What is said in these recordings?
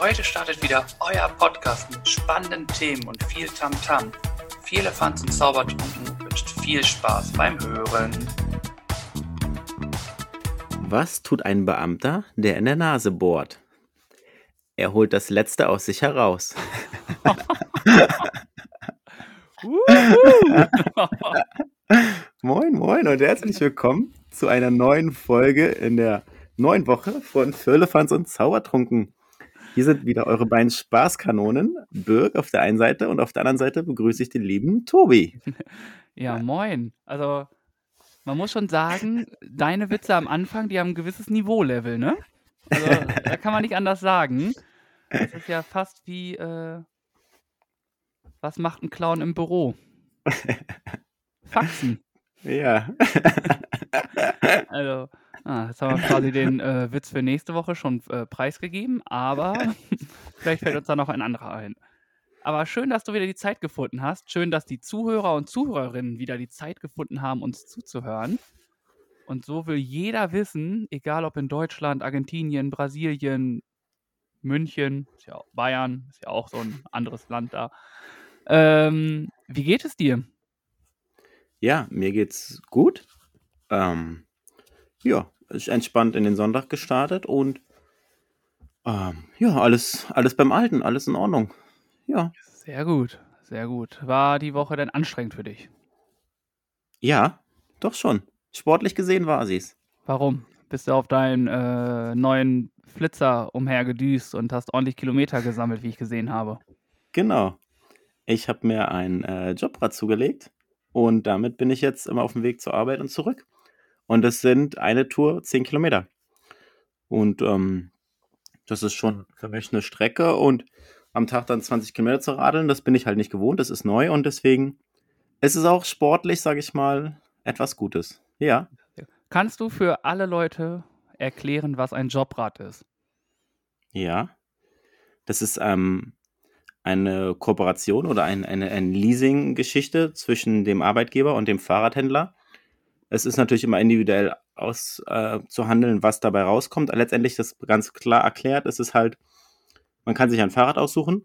Heute startet wieder euer Podcast mit spannenden Themen und viel Tamtam. -Tam. Viel Elefants und Zaubertrunken wünscht viel Spaß beim Hören. Was tut ein Beamter, der in der Nase bohrt? Er holt das Letzte aus sich heraus. moin, moin und herzlich willkommen zu einer neuen Folge in der neuen Woche von Firlefanz und Zaubertrunken. Hier sind wieder eure beiden Spaßkanonen, Birg auf der einen Seite und auf der anderen Seite begrüße ich den lieben Tobi. Ja, moin. Also, man muss schon sagen, deine Witze am Anfang, die haben ein gewisses Niveaulevel, ne? Also, da kann man nicht anders sagen. Das ist ja fast wie, äh, was macht ein Clown im Büro? Faxen. Ja. also, ah, jetzt haben wir quasi den äh, Witz für nächste Woche schon äh, preisgegeben, aber vielleicht fällt uns da noch ein anderer ein. Aber schön, dass du wieder die Zeit gefunden hast. Schön, dass die Zuhörer und Zuhörerinnen wieder die Zeit gefunden haben, uns zuzuhören. Und so will jeder wissen, egal ob in Deutschland, Argentinien, Brasilien, München, ist ja Bayern, ist ja auch so ein anderes Land da. Ähm, wie geht es dir? Ja, mir geht's gut. Ähm, ja, entspannt in den Sonntag gestartet und ähm, ja, alles, alles beim Alten, alles in Ordnung. Ja. Sehr gut, sehr gut. War die Woche denn anstrengend für dich? Ja, doch schon. Sportlich gesehen war sie's. Warum? Bist du auf deinen äh, neuen Flitzer umhergedüst und hast ordentlich Kilometer gesammelt, wie ich gesehen habe? Genau. Ich habe mir ein äh, Jobrad zugelegt und damit bin ich jetzt immer auf dem Weg zur Arbeit und zurück. Und es sind eine Tour 10 Kilometer. Und ähm, das ist schon für mich eine Strecke und am Tag dann 20 Kilometer zu radeln, das bin ich halt nicht gewohnt, das ist neu und deswegen ist es auch sportlich, sage ich mal, etwas Gutes. Ja. Kannst du für alle Leute erklären, was ein Jobrad ist? Ja. Das ist ähm, eine Kooperation oder ein, eine, eine Leasing-Geschichte zwischen dem Arbeitgeber und dem Fahrradhändler. Es ist natürlich immer individuell auszuhandeln, äh, was dabei rauskommt. Letztendlich das ganz klar erklärt. Es ist halt, man kann sich ein Fahrrad aussuchen.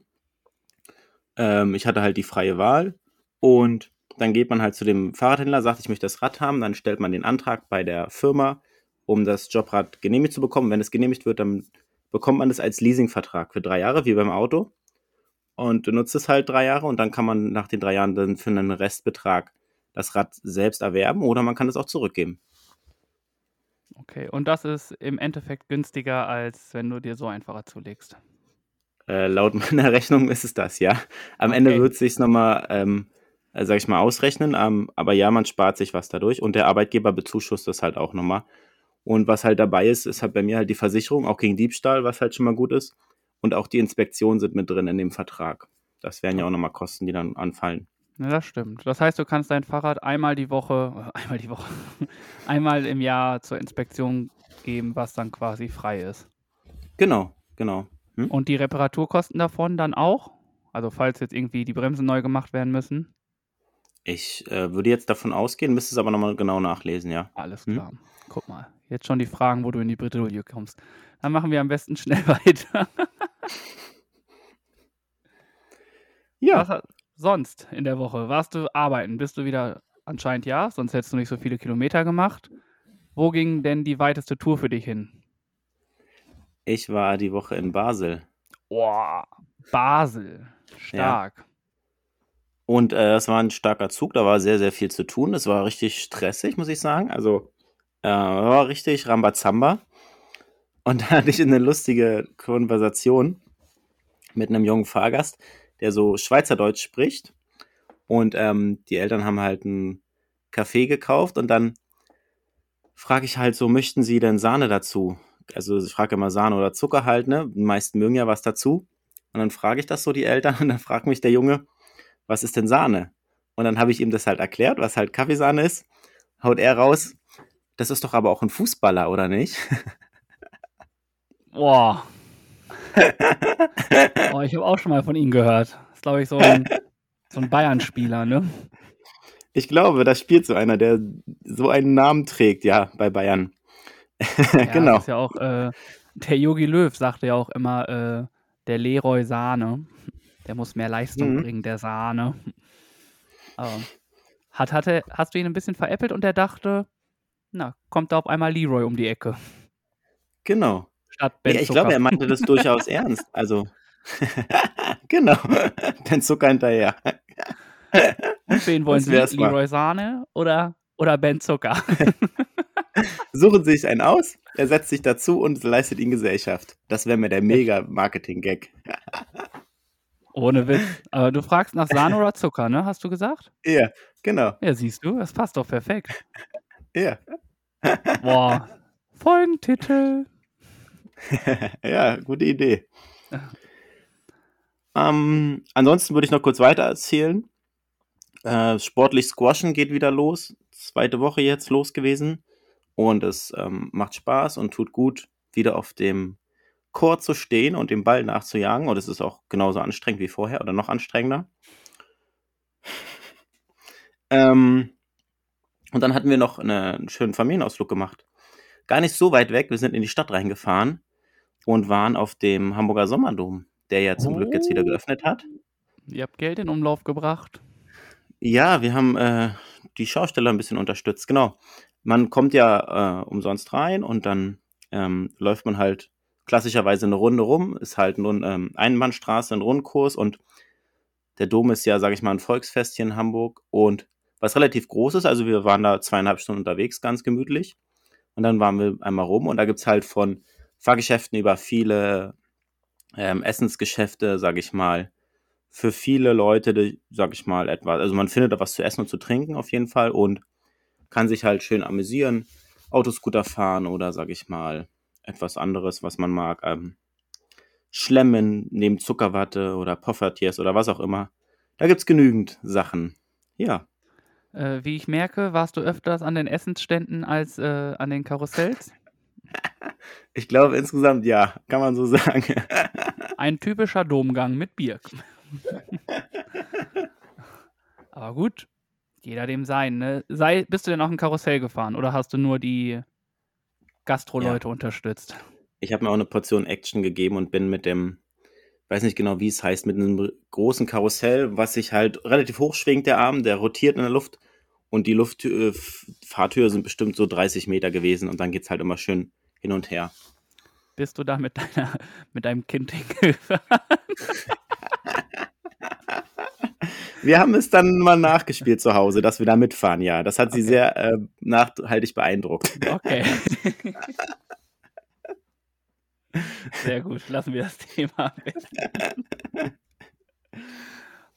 Ähm, ich hatte halt die freie Wahl und dann geht man halt zu dem Fahrradhändler, sagt, ich möchte das Rad haben, dann stellt man den Antrag bei der Firma, um das Jobrad genehmigt zu bekommen. Wenn es genehmigt wird, dann bekommt man das als Leasingvertrag für drei Jahre, wie beim Auto und nutzt es halt drei Jahre und dann kann man nach den drei Jahren dann für einen Restbetrag das Rad selbst erwerben oder man kann es auch zurückgeben. Okay, und das ist im Endeffekt günstiger, als wenn du dir so ein Fahrrad zulegst. Äh, laut meiner Rechnung ist es das, ja. Am okay. Ende wird es sich nochmal, ähm, äh, sag ich mal, ausrechnen, ähm, aber ja, man spart sich was dadurch und der Arbeitgeber bezuschusst das halt auch nochmal. Und was halt dabei ist, ist halt bei mir halt die Versicherung, auch gegen Diebstahl, was halt schon mal gut ist. Und auch die Inspektionen sind mit drin in dem Vertrag. Das wären ja auch nochmal Kosten, die dann anfallen. Ja, das stimmt. Das heißt, du kannst dein Fahrrad einmal die Woche, äh, einmal die Woche, einmal im Jahr zur Inspektion geben, was dann quasi frei ist. Genau, genau. Hm? Und die Reparaturkosten davon dann auch? Also falls jetzt irgendwie die Bremsen neu gemacht werden müssen? Ich äh, würde jetzt davon ausgehen, müsste es aber nochmal genau nachlesen, ja. Alles hm? klar. Hm? Guck mal, jetzt schon die Fragen, wo du in die Bredouille kommst. Dann machen wir am besten schnell weiter. ja. Was sonst in der Woche? Warst du arbeiten? Bist du wieder anscheinend ja, sonst hättest du nicht so viele Kilometer gemacht. Wo ging denn die weiteste Tour für dich hin? Ich war die Woche in Basel. Boah, Basel. Stark. Ja. Und äh, es war ein starker Zug, da war sehr, sehr viel zu tun. Es war richtig stressig, muss ich sagen. Also, äh, war richtig Rambazamba. Und da hatte ich eine lustige Konversation mit einem jungen Fahrgast, der so Schweizerdeutsch spricht. Und ähm, die Eltern haben halt einen Kaffee gekauft und dann frage ich halt so, möchten Sie denn Sahne dazu? Also ich frage immer Sahne oder Zucker halt, ne? Die meisten mögen ja was dazu. Und dann frage ich das so die Eltern und dann fragt mich der Junge, was ist denn Sahne? Und dann habe ich ihm das halt erklärt, was halt Kaffeesahne ist. Haut er raus, das ist doch aber auch ein Fußballer, oder nicht? Boah. Oh, ich habe auch schon mal von ihm gehört. Das ist, glaube ich, so ein, so ein Bayern-Spieler, ne? Ich glaube, da spielt so einer, der so einen Namen trägt, ja, bei Bayern. ja, genau. ist ja auch, äh, der Yogi Löw sagte ja auch immer, äh, der Leroy Sahne, der muss mehr Leistung Mhm. bringen, der Sahne. Ähm, hat, hatte, hast du ihn ein bisschen veräppelt und er dachte, na, kommt da auf einmal Leroy um die Ecke. Genau. Statt Ben Nee, ich glaube, Zucker. er meinte das durchaus ernst. Also, genau. Ben Zucker hinterher. Und wen wollen Sie? Leroy Sahne oder, oder Ben Zucker? Suchen Sie sich einen aus, er setzt sich dazu und leistet Ihnen Gesellschaft. Das wäre mir der mega Marketing-Gag. Ohne Witz. Aber du fragst nach Sahne oder Zucker, ne? Hast du gesagt? Ja, genau. Ja, siehst du, das passt doch perfekt. Ja. Boah. Folgentitel. ja, gute Idee. Ähm, ansonsten würde ich noch kurz weiter erzählen. Äh, sportlich Squashen geht wieder los. Zweite Woche jetzt los gewesen. Und es ähm, macht Spaß und tut gut, wieder auf dem Chor zu stehen und den Ball nachzujagen. Und es ist auch genauso anstrengend wie vorher oder noch anstrengender. Ähm, und dann hatten wir noch eine, einen schönen Familienausflug gemacht. Gar nicht so weit weg. Wir sind in die Stadt reingefahren und waren auf dem Hamburger Sommerdom, der ja zum Glück jetzt wieder Oh. geöffnet hat. Ihr habt Geld in Umlauf gebracht. Ja, wir haben äh, die Schausteller ein bisschen unterstützt. Genau. Man kommt ja äh, umsonst rein und dann ähm, läuft man halt klassischerweise eine Runde rum. Ist halt eine ähm, Einbahnstraße, ein Rundkurs und der Dom ist ja, sage ich mal, ein Volksfest hier in Hamburg und was relativ groß ist. Also wir waren da zweieinhalb Stunden unterwegs, ganz gemütlich. Und dann waren wir einmal rum und da gibt's halt von Fahrgeschäften über viele ähm, Essensgeschäfte, sage ich mal, für viele Leute, die, sag ich mal, etwas. Also man findet da was zu essen und zu trinken auf jeden Fall und kann sich halt schön amüsieren, Autoscooter fahren oder, sag ich mal, etwas anderes, was man mag. Ähm, Schlemmen neben Zuckerwatte oder Poffertiers oder was auch immer. Da gibt's genügend Sachen. Ja. Äh, wie ich merke, warst du öfters an den Essensständen als äh, an den Karussells. Ich glaube insgesamt ja, kann man so sagen. Ein typischer Domgang mit Bier. Aber gut, jeder dem sein. Ne? Sei, bist du denn auch ein Karussell gefahren oder hast du nur die Gastro-Leute unterstützt? Ich habe mir auch eine Portion Action gegeben und bin mit dem, weiß nicht genau, wie es heißt, mit einem großen Karussell, was sich halt relativ hoch schwingt, der Arm, der rotiert in der Luft und die Lufthöhe, äh, sind bestimmt so 30 Meter gewesen und dann geht's halt immer schön hin und her. Bist du da mit, deiner, mit deinem Kind hingefahren? Wir haben es dann mal nachgespielt zu Hause, dass wir da mitfahren, ja. Das hat sie Okay. sehr äh, nachhaltig beeindruckt. Okay. Sehr gut, lassen wir das Thema weg.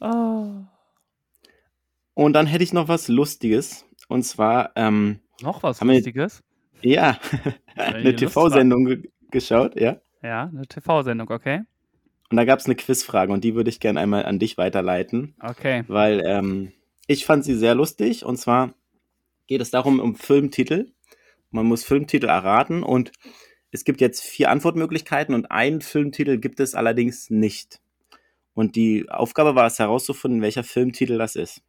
Oh, Und dann hätte ich noch was Lustiges. Und zwar, ähm, noch was Lustiges? Ja, eine TV-Sendung ge geschaut, ja. Ja, eine TV-Sendung, okay? Und da gab es eine Quizfrage und die würde ich gerne einmal an dich weiterleiten, Okay. weil ähm, ich fand sie sehr lustig. Und zwar geht es darum, um Filmtitel. Man muss Filmtitel erraten und es gibt jetzt vier Antwortmöglichkeiten und einen Filmtitel gibt es allerdings nicht. Und die Aufgabe war es herauszufinden, welcher Filmtitel das ist.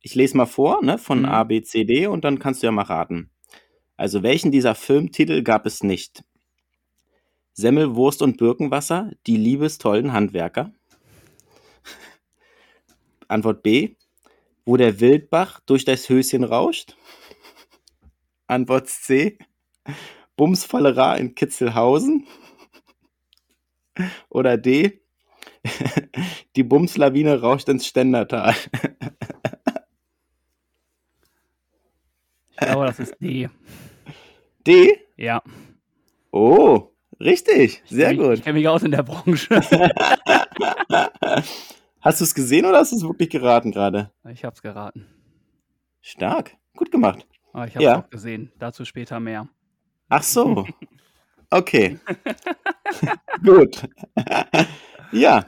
Ich lese mal vor, ne, von Mhm. A, B, C, D und dann kannst du ja mal raten. Also welchen dieser Filmtitel gab es nicht? Semmel, Wurst und Birkenwasser, die liebestollen Handwerker. Antwort B, wo der Wildbach durch das Höschen rauscht. Antwort C, Bumsfallera in Kitzelhausen. Oder D, die Bumslawine rauscht ins Ständertal. Ich glaube, das ist D. D? Ja. Oh, richtig, sehr ich, gut. Ich kenne mich aus in der Branche. Hast du es gesehen oder hast du es wirklich geraten gerade? Ich hab's geraten. Stark, gut gemacht. Aber ich hab's Ja. auch gesehen. Dazu später mehr. Ach so. Okay. gut. ja,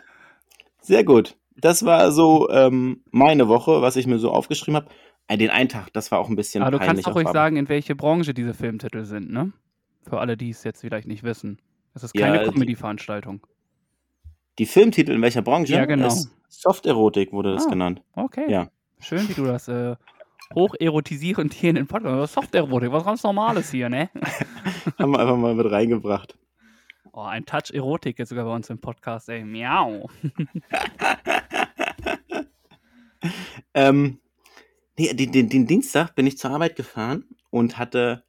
sehr gut. Das war so ähm, meine Woche, was ich mir so aufgeschrieben habe. Äh, den einen Tag, das war auch ein bisschen Aber du kannst doch ruhig sagen, in welche Branche diese Filmtitel sind, ne? Für alle, die es jetzt vielleicht nicht wissen. Das ist Ja, keine die- Comedy-Veranstaltung. Die Filmtitel in welcher Branche? Ja, genau. Es- Soft-Erotik wurde das Ah. genannt. Okay. Ja. Schön, wie du das äh, hocherotisierend hier in den Podcast. Soft-Erotik, was ganz Normales hier, ne? Haben wir einfach mal mit reingebracht. Oh, ein Touch Erotik jetzt sogar bei uns im Podcast, ey. Miau. ähm, nee, den, den, den Dienstag bin ich zur Arbeit gefahren und hatte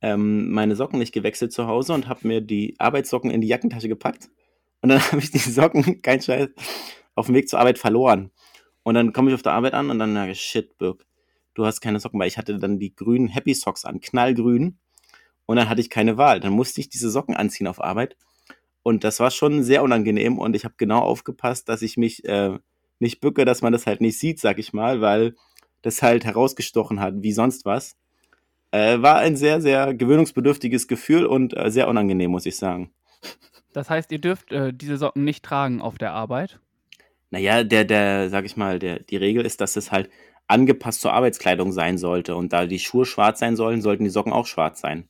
ähm, meine Socken nicht gewechselt zu Hause und habe mir die Arbeitssocken in die Jackentasche gepackt. Und dann habe ich die Socken, kein Scheiß, auf dem Weg zur Arbeit verloren. Und dann komme ich auf der Arbeit an und dann sage ich, shit, Birk, du hast keine Socken, weil ich hatte dann die grünen Happy Socks an, knallgrün. Und dann hatte ich keine Wahl. Dann musste ich diese Socken anziehen auf Arbeit. Und das war schon sehr unangenehm und ich habe genau aufgepasst, dass ich mich äh, nicht bücke, dass man das halt nicht sieht, sag ich mal, weil das halt herausgestochen hat, wie sonst was. Äh, war ein sehr, sehr gewöhnungsbedürftiges Gefühl und äh, sehr unangenehm, muss ich sagen. Das heißt, ihr dürft äh, diese Socken nicht tragen auf der Arbeit? Naja, der, der, sag ich mal, der, die Regel ist, dass es halt angepasst zur Arbeitskleidung sein sollte. Und da die Schuhe schwarz sein sollen, sollten die Socken auch schwarz sein.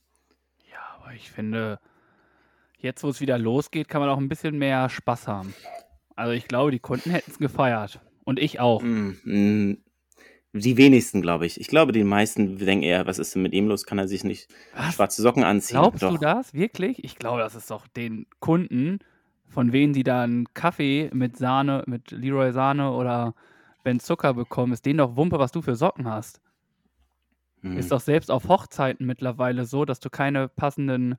Ja, aber ich finde, jetzt wo es wieder losgeht, kann man auch ein bisschen mehr Spaß haben. Also ich glaube, die Kunden hätten es gefeiert. Und ich auch. Mm, mm, die wenigsten, glaube ich. Ich glaube, die meisten denken eher, was ist denn mit ihm los? Kann er sich nicht Was? schwarze Socken anziehen? Glaubst du Doch. das wirklich? Ich glaube, das ist doch den Kunden, von wem sie da einen Kaffee mit Sahne, mit Leroy Sahne oder Ben Zucker bekommen, ist denen doch Wumpe, was du für Socken hast. Hm. Ist doch selbst auf Hochzeiten mittlerweile so, dass du keine passenden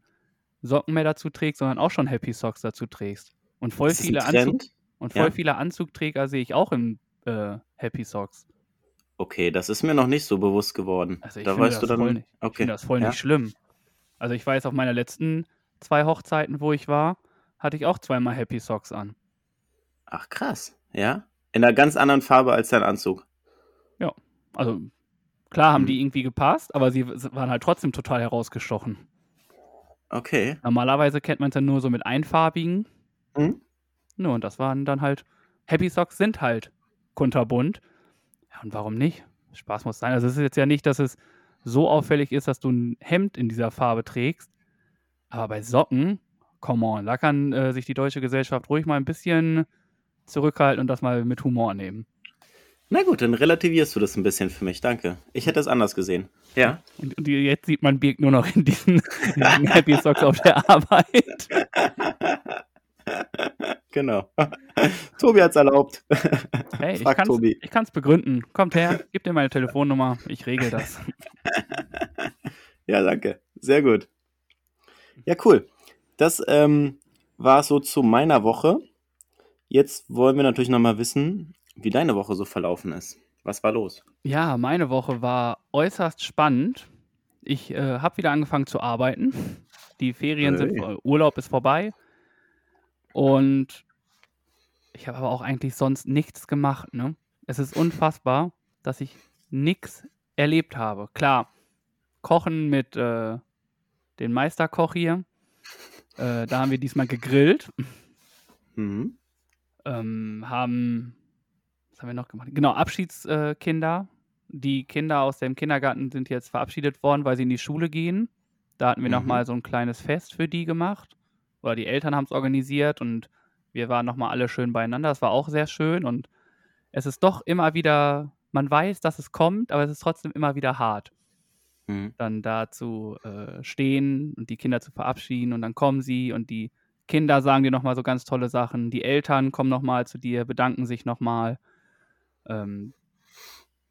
Socken mehr dazu trägst, sondern auch schon Happy Socks dazu trägst. Und voll viele Anzug und voll Ja. viele Anzugträger sehe ich auch in äh, Happy Socks. Okay, das ist mir noch nicht so bewusst geworden. Also ich da finde weißt das du dann. voll nicht, ich okay. finde das voll ja? nicht schlimm. Also ich weiß, auf meiner letzten zwei Hochzeiten, wo ich war, hatte ich auch zweimal Happy Socks an. Ach krass, ja. In einer ganz anderen Farbe als dein Anzug. Also klar haben Hm. die irgendwie gepasst, aber sie waren halt trotzdem total herausgestochen. Okay. Normalerweise kennt man es ja nur so mit einfarbigen. Hm? Ne, und das waren dann halt, Happy Socks sind halt kunterbunt. Ja, und warum nicht? Spaß muss sein. Also es ist jetzt ja nicht, dass es so auffällig ist, dass du ein Hemd in dieser Farbe trägst. Aber bei Socken, come on, da kann äh, sich die deutsche Gesellschaft ruhig mal ein bisschen zurückhalten und das mal mit Humor nehmen. Na gut, dann relativierst du das ein bisschen für mich, danke. Ich hätte es anders gesehen. Ja. Und, und jetzt sieht man Birk nur noch in diesen, in diesen Happy Socks auf der Arbeit. genau. Tobi hat's erlaubt. Hey, ich Frag kann's, Tobi. ich kann's begründen. Kommt her, gib dir meine Telefonnummer, ich regel das. Ja, danke. Sehr gut. Ja, cool. Das ähm, war so zu meiner Woche. Jetzt wollen wir natürlich nochmal wissen, wie deine Woche so verlaufen ist. Was war los? Ja, meine Woche war äußerst spannend. Ich äh, habe wieder angefangen zu arbeiten. Die Ferien sind, Hey. vor- Urlaub ist vorbei. Und ich habe aber auch eigentlich sonst nichts gemacht. Ne? Es ist unfassbar, dass ich nichts erlebt habe. Klar, Kochen mit äh, dem Meisterkoch hier. Äh, da haben wir diesmal gegrillt. Mhm. ähm, haben, was haben wir noch gemacht? Genau, Abschiedskinder. Die Kinder aus dem Kindergarten sind jetzt verabschiedet worden, weil sie in die Schule gehen. Da hatten wir Mhm. nochmal so ein kleines Fest für die gemacht. Oder die Eltern haben es organisiert und wir waren nochmal alle schön beieinander. Das war auch sehr schön und es ist doch immer wieder, man weiß, dass es kommt, aber es ist trotzdem immer wieder hart Mhm. dann da zu äh, stehen und die Kinder zu verabschieden und dann kommen sie und die Kinder sagen dir nochmal so ganz tolle Sachen. Die Eltern kommen nochmal zu dir, bedanken sich nochmal. Ähm,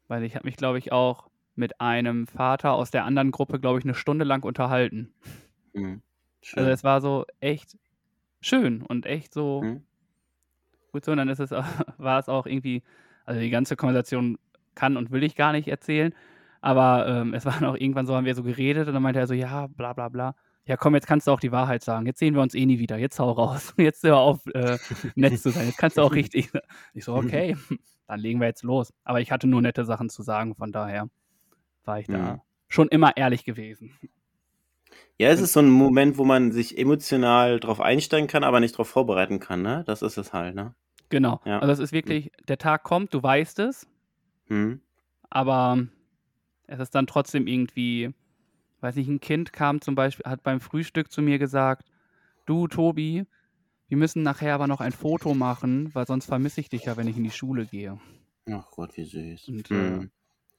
weil ich habe mich, glaube ich, auch mit einem Vater aus der anderen Gruppe, glaube ich, eine Stunde lang unterhalten. Mhm. Schön. Also es war so echt schön und echt so Mhm. gut so. Und dann ist es, auch- war es auch irgendwie, also die ganze Konversation kann und will ich gar nicht erzählen, aber ähm, es war noch irgendwann so, haben wir so geredet und dann meinte er so, ja, bla bla bla. Ja, komm, jetzt kannst du auch die Wahrheit sagen. Jetzt sehen wir uns eh nie wieder. Jetzt hau raus. Jetzt hör auf, äh, nett zu sein. Jetzt kannst du auch richtig. Ich so, okay, dann legen wir jetzt los. Aber ich hatte nur nette Sachen zu sagen, von daher war ich da Mhm. schon immer ehrlich gewesen. Ja, es ist so ein Moment, wo man sich emotional drauf einsteigen kann, aber nicht drauf vorbereiten kann, ne? Das ist es halt, ne? Genau. Ja. Also es ist wirklich, der Tag kommt, du weißt es, Mhm. aber es ist dann trotzdem irgendwie, weiß nicht, ein Kind kam zum Beispiel, hat beim Frühstück zu mir gesagt, du Tobi, wir müssen nachher aber noch ein Foto machen, weil sonst vermisse ich dich ja, wenn ich in die Schule gehe. Ach Gott, wie süß. Und, äh, Mhm.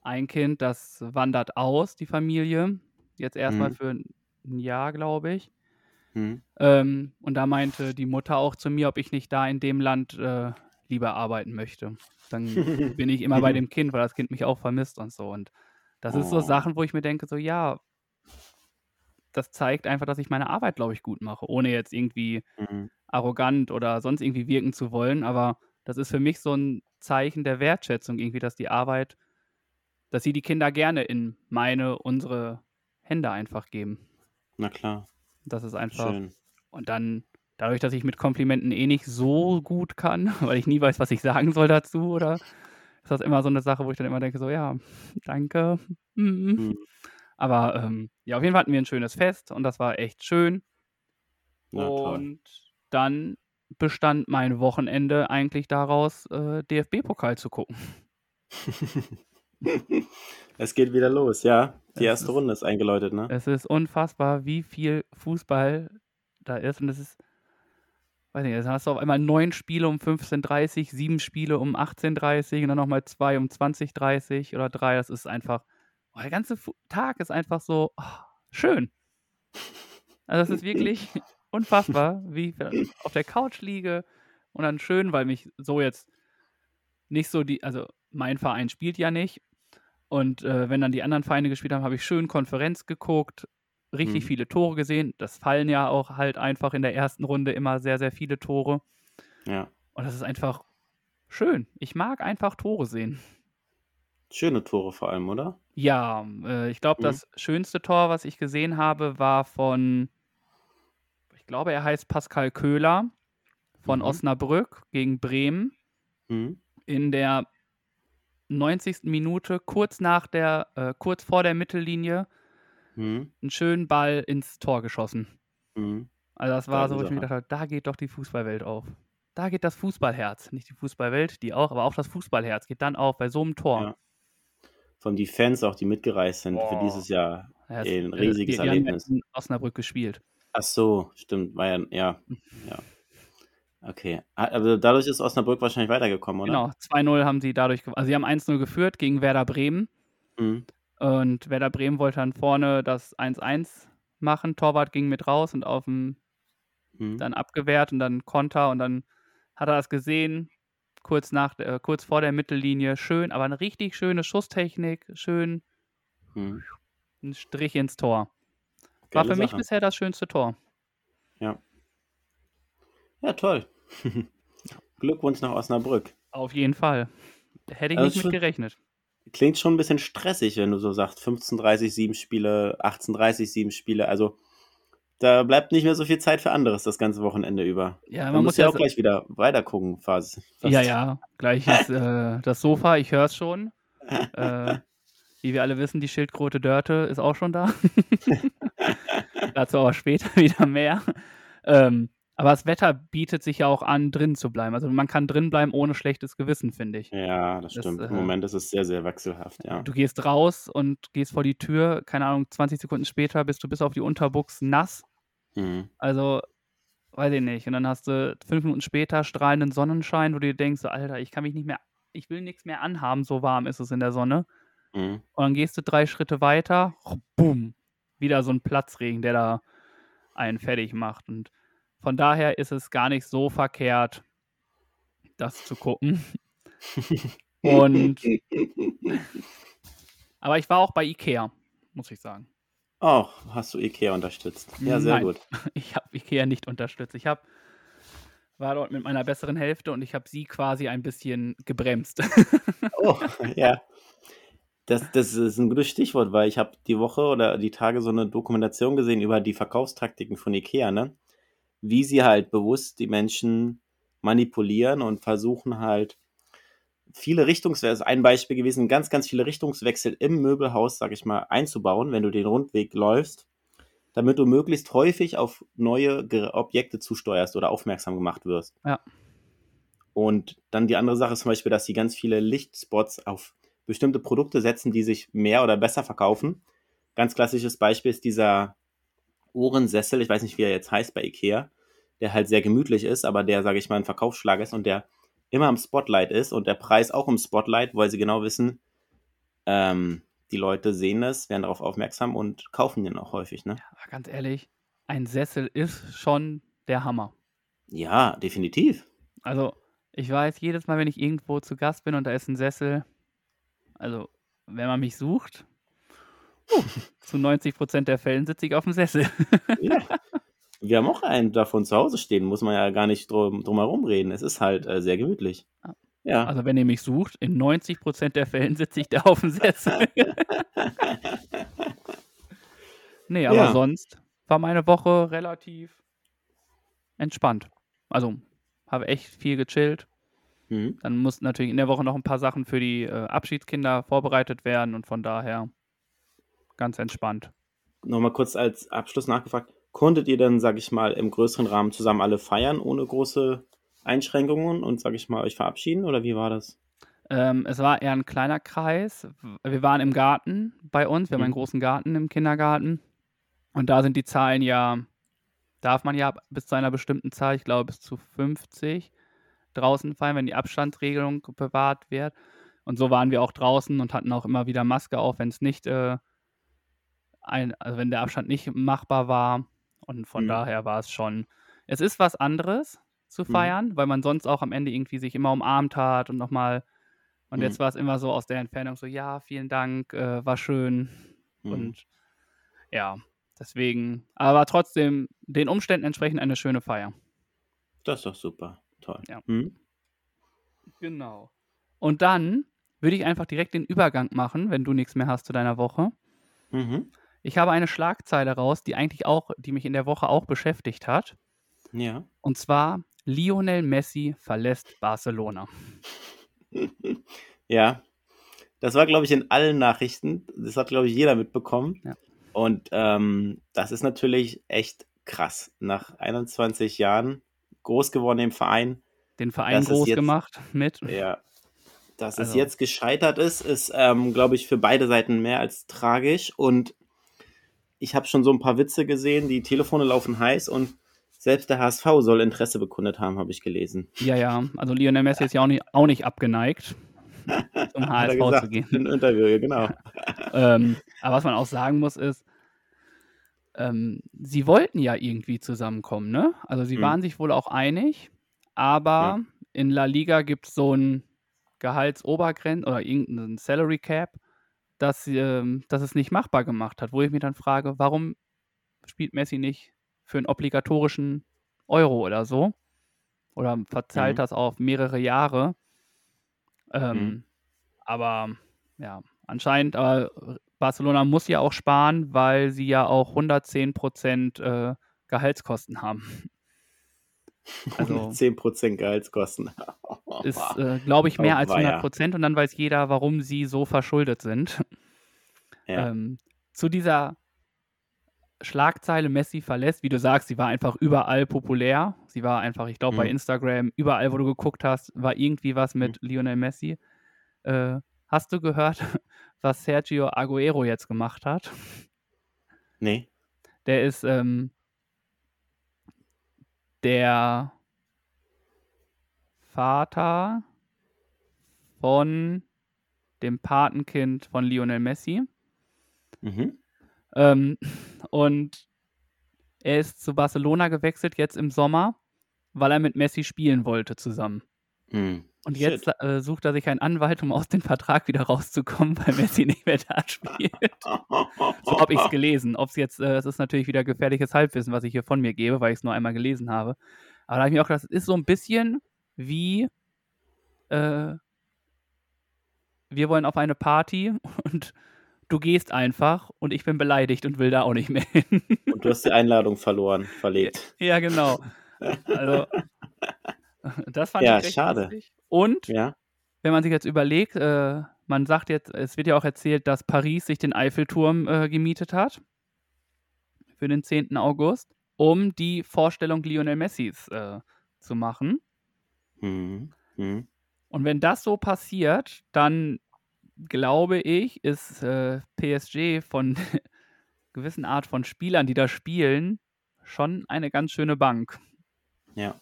Ein Kind, das wandert aus, die Familie, jetzt erstmal Mhm. für ein Jahr, glaube ich. Mhm. Ähm, und da meinte die Mutter auch zu mir, ob ich nicht da in dem Land äh, lieber arbeiten möchte. Dann bin ich immer bei dem Kind, weil das Kind mich auch vermisst und so. Und das ist so Oh. Sachen, wo ich mir denke, so ja, das zeigt einfach, dass ich meine Arbeit, glaube ich, gut mache, ohne jetzt irgendwie Mhm. arrogant oder sonst irgendwie wirken zu wollen. Aber das ist für mich so ein Zeichen der Wertschätzung irgendwie, dass die Arbeit, dass sie die Kinder gerne in meine, unsere Hände einfach geben. Na klar, Das ist einfach. schön. Und dann, dadurch, dass ich mit Komplimenten eh nicht so gut kann, weil ich nie weiß, was ich sagen soll dazu, oder ist das immer so eine Sache, wo ich dann immer denke, so, ja, danke. Mhm. Mhm. Aber ähm, ja, auf jeden Fall hatten wir ein schönes Fest und das war echt schön. Na und dann bestand mein Wochenende eigentlich daraus, äh, DFB-Pokal zu gucken. es geht wieder los, ja. Die erste ist- Runde ist eingeläutet, ne? Es ist unfassbar, wie viel Fußball da ist. Und es ist, weiß nicht, jetzt hast du auf einmal neun Spiele um 15.30 Uhr, sieben Spiele um 18.30 Uhr und dann nochmal zwei um 20.30 Uhr oder drei. Das ist einfach, oh, der ganze Tag ist einfach so oh, schön. Also es ist wirklich unfassbar, wie ich auf der Couch liege und dann schön, weil mich so jetzt nicht so die, also mein Verein spielt ja nicht. Und äh, wenn dann die anderen Vereine gespielt haben, habe ich schön Konferenz geguckt, richtig Mhm. viele Tore gesehen. Das fallen ja auch halt einfach in der ersten Runde immer sehr, sehr viele Tore. Ja. Und das ist einfach schön. Ich mag einfach Tore sehen. Schöne Tore vor allem, oder? Ja, äh, ich glaube, Mhm. das schönste Tor, was ich gesehen habe, war von, ich glaube, er heißt Pascal Köhler von Mhm. Osnabrück gegen Bremen Mhm. in der 90. Minute, kurz nach der, äh, kurz vor der Mittellinie, Mhm. einen schönen Ball ins Tor geschossen. Mhm. Also das war so, wo ich mir gedacht habe, da geht doch die Fußballwelt auf. Da geht das Fußballherz. Nicht die Fußballwelt, die auch, aber auch das Fußballherz geht dann auf bei so einem Tor. Ja. Von die Fans auch, die mitgereist sind für Boah. dieses Jahr. Ja, Ein äh, riesiges die, die haben Erlebnis. in Osnabrück gespielt. Ach so, stimmt, war ja, ja, ja. Okay, Ah, aber dadurch ist Osnabrück wahrscheinlich weitergekommen, oder? Genau, 2-0 haben sie dadurch, also sie haben 1-0 geführt gegen Werder Bremen Mhm. und Werder Bremen wollte dann vorne das 1-1 machen. Torwart ging mit raus und auf dem Mhm. dann abgewehrt und dann Konter und dann hat er das gesehen, kurz nach, äh, kurz vor der Mittellinie, schön, aber eine richtig schöne Schusstechnik, schön Mhm. ein Strich ins Tor. War Geile für mich Sache. bisher das schönste Tor. Ja, toll. Glückwunsch nach Osnabrück. Auf jeden Fall. Hätte ich Also nicht mit gerechnet. Klingt schon ein bisschen stressig, wenn du so sagst, 15:30 sieben Spiele, 18:30 sieben Spiele. Also da bleibt nicht mehr so viel Zeit für anderes das ganze Wochenende über. Ja, Man man muss ja auch gleich wieder weiter gucken, fast. ja, ja, gleich ist äh, das Sofa, ich höre es schon. Äh, wie wir alle wissen, die Schildkröte Dörte ist auch schon da. Dazu aber später wieder mehr. Ähm, aber das Wetter bietet sich ja auch an, drin zu bleiben. Also man kann drin bleiben ohne schlechtes Gewissen, finde ich. Ja, das Das, stimmt. äh, Im Moment ist es sehr, sehr wechselhaft, ja. Du gehst raus und gehst vor die Tür, keine Ahnung, 20 Sekunden später bist du bis auf die Unterbuchs nass. Mhm. Also, weiß ich nicht. Und dann hast du fünf Minuten später strahlenden Sonnenschein, wo du dir denkst, so, Alter, ich kann mich nicht mehr, ich will nichts mehr anhaben, so warm ist es in der Sonne. Mhm. Und dann gehst du drei Schritte weiter, boom, wieder so ein Platzregen, der da einen fertig macht. Und von daher ist es gar nicht so verkehrt, das zu gucken. Und, aber ich war auch bei Ikea, muss ich sagen. Auch hast du Ikea unterstützt. Ja, sehr Nein. gut. Ich habe Ikea nicht unterstützt. Ich hab, war dort mit meiner besseren Hälfte und ich habe sie quasi ein bisschen gebremst. Oh, ja. Das, das ist ein gutes Stichwort, weil ich habe die Woche oder die Tage so eine Dokumentation gesehen über die Verkaufstaktiken von Ikea, ne? Wie sie halt bewusst die Menschen manipulieren und versuchen halt viele Richtungswechsel, ist ein Beispiel gewesen, ganz, ganz viele Richtungswechsel im Möbelhaus, sag ich mal, einzubauen, wenn du den Rundweg läufst, damit du möglichst häufig auf neue Objekte zusteuerst oder aufmerksam gemacht wirst. Ja. Und dann die andere Sache ist zum Beispiel, dass sie ganz viele Lichtspots auf bestimmte Produkte setzen, die sich mehr oder besser verkaufen. Ganz klassisches Beispiel ist dieser Ohrensessel, ich weiß nicht, wie er jetzt heißt bei Ikea, der halt sehr gemütlich ist, aber der, sage ich mal, ein Verkaufsschlag ist und der immer im Spotlight ist und der Preis auch im Spotlight, weil sie genau wissen, ähm, die Leute sehen es, werden darauf aufmerksam und kaufen den auch häufig, ne? Aber ganz ehrlich, ein Sessel ist schon der Hammer. Ja, definitiv. Also, ich weiß, jedes Mal, wenn ich irgendwo zu Gast bin und da ist ein Sessel, also, wenn man mich sucht, zu 90 Prozent der Fällen sitze ich auf dem Sessel. Ja. Wir haben auch einen davon zu Hause stehen, muss man ja gar nicht drum, drum herum reden. Es ist halt äh, sehr gemütlich. Ja. Also, wenn ihr mich sucht, in 90 Prozent der Fällen sitze ich da auf dem Sessel. nee, aber Ja. sonst war meine Woche relativ entspannt. Also, habe echt viel gechillt. Mhm. Dann mussten natürlich in der Woche noch ein paar Sachen für die äh, Abschiedskinder vorbereitet werden und von daher ganz entspannt. Nochmal kurz als Abschluss nachgefragt. Konntet ihr dann, sag ich mal, im größeren Rahmen zusammen alle feiern, ohne große Einschränkungen und, sag ich mal, euch verabschieden? Oder wie war das? Ähm, es war eher ein kleiner Kreis. Wir waren im Garten bei uns. Wir haben einen Mhm. großen Garten im Kindergarten. Und da sind die Zahlen ja, darf man ja bis zu einer bestimmten Zahl, ich glaube bis zu 50, draußen feiern, wenn die Abstandsregelung bewahrt wird. Und so waren wir auch draußen und hatten auch immer wieder Maske auf, wenn es nicht, äh, ein, also wenn der Abstand nicht machbar war. Und von Mhm. daher war es schon, es ist was anderes zu Mhm. feiern, weil man sonst auch am Ende irgendwie sich immer umarmt hat und nochmal und Mhm. jetzt war es immer so aus der Entfernung so, ja, vielen Dank, äh, war schön. Mhm. Und ja, deswegen, aber trotzdem den Umständen entsprechend eine schöne Feier. Das ist doch super. Toll. Ja. Mhm. Genau. Und dann würde ich einfach direkt den Übergang machen, wenn du nichts mehr hast zu deiner Woche. Mhm. Ich habe eine Schlagzeile raus, die eigentlich auch, die mich in der Woche auch beschäftigt hat. Ja. Und zwar Lionel Messi verlässt Barcelona. Ja. Das war, glaube ich, in allen Nachrichten. Das hat, glaube ich, jeder mitbekommen. Ja. Und ähm, das ist natürlich echt krass. Nach 21 Jahren groß geworden im Verein. Den Verein groß jetzt- gemacht mit. Ja. Dass es Also- jetzt gescheitert ist, ist, ähm, glaube ich, für beide Seiten mehr als tragisch. Und ich habe schon so ein paar Witze gesehen, die Telefone laufen heiß und selbst der HSV soll Interesse bekundet haben, habe ich gelesen. Ja, ja. Also Lionel Messi ist ja auch nicht, auch nicht abgeneigt, zum HSV gesagt zu gehen. in Interview, genau. ähm, aber was man auch sagen muss, ist, ähm, sie wollten ja irgendwie zusammenkommen, ne? Also sie Mhm. waren sich wohl auch einig, aber Ja. in La Liga gibt es so ein Gehaltsobergrenz oder irgendeinen Salary Cap, das, ähm, das es nicht machbar gemacht hat, wo ich mich dann frage, warum spielt Messi nicht für einen obligatorischen Euro oder so? Oder verzahlt Mhm. das auf mehrere Jahre? Ähm, Mhm. Aber ja, anscheinend, aber Barcelona muss ja auch sparen, weil sie ja auch 110% äh, Gehaltskosten haben. Also 10% Gehaltskosten. ist, äh, glaube ich, mehr Oh, als weia. 100% und dann weiß jeder, warum sie so verschuldet sind. ja. Ähm, zu dieser Schlagzeile Messi verlässt, wie du sagst, sie war einfach überall populär. Sie war einfach, ich glaube, bei Mhm. Instagram, überall, wo du geguckt hast, war irgendwie was mit Lionel Messi. Äh, hast du gehört, was Sergio Aguero jetzt gemacht hat? Nee. Der ist ähm, der Vater von dem Patenkind von Lionel Messi. Mhm. Ähm, und er ist zu Barcelona gewechselt jetzt im Sommer, weil er mit Messi spielen wollte zusammen. Hm. Und jetzt äh, sucht er sich einen Anwalt, um aus dem Vertrag wieder rauszukommen, weil Messi nicht mehr da spielt. So habe ich es gelesen. Ob es jetzt, äh, ist natürlich wieder gefährliches Halbwissen, was ich hier von mir gebe, weil ich es nur einmal gelesen habe. Aber da habe ich mir auch gedacht, es ist so ein bisschen wie äh, wir wollen auf eine Party und du gehst einfach und ich bin beleidigt und will da auch nicht mehr hin. Und du hast die Einladung verloren, verlegt. ja, genau. Also, das fand Ja, ich recht schade. lustig. Und Ja. wenn man sich jetzt überlegt, äh, man sagt jetzt, es wird ja auch erzählt, dass Paris sich den Eiffelturm äh, gemietet hat für den 10. August, um die Vorstellung Lionel Messis äh, zu machen. Mhm. Mhm. Und wenn das so passiert, dann glaube ich, ist äh, PSG von gewissen Art von Spielern, die da spielen, schon eine ganz schöne Bank. Ja.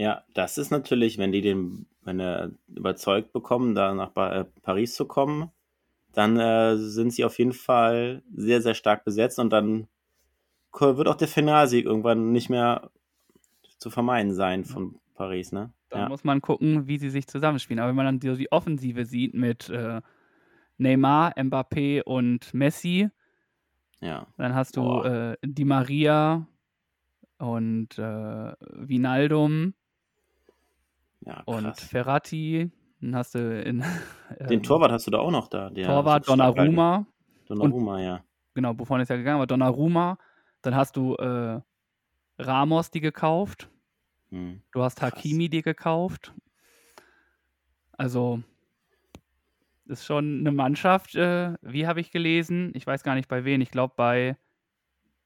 Ja, das ist natürlich, wenn die den, wenn er überzeugt bekommen, da nach äh, Paris zu kommen, dann äh, sind sie auf jeden Fall sehr, sehr stark besetzt und dann wird auch der Finalsieg irgendwann nicht mehr zu vermeiden sein von Paris, ne? Dann Ja. muss man gucken, wie sie sich zusammenspielen. Aber wenn man dann so die Offensive sieht mit äh, Neymar, Mbappé und Messi, ja. dann hast du äh, Di Maria und äh, Vinaldum Ja, und krass. Ferrati. Dann hast du in Den ähm, Torwart hast du da auch noch da. Der Torwart. Donnarumma. Donnarumma, ja. Genau, Buffon ist ja gegangen, aber Donnarumma. Dann hast du äh, Ramos die gekauft. Hm. Du hast Krass. Hakimi dir gekauft. Also ist schon eine Mannschaft. Äh, wie habe ich gelesen? Ich weiß gar nicht bei wen. Ich glaube bei,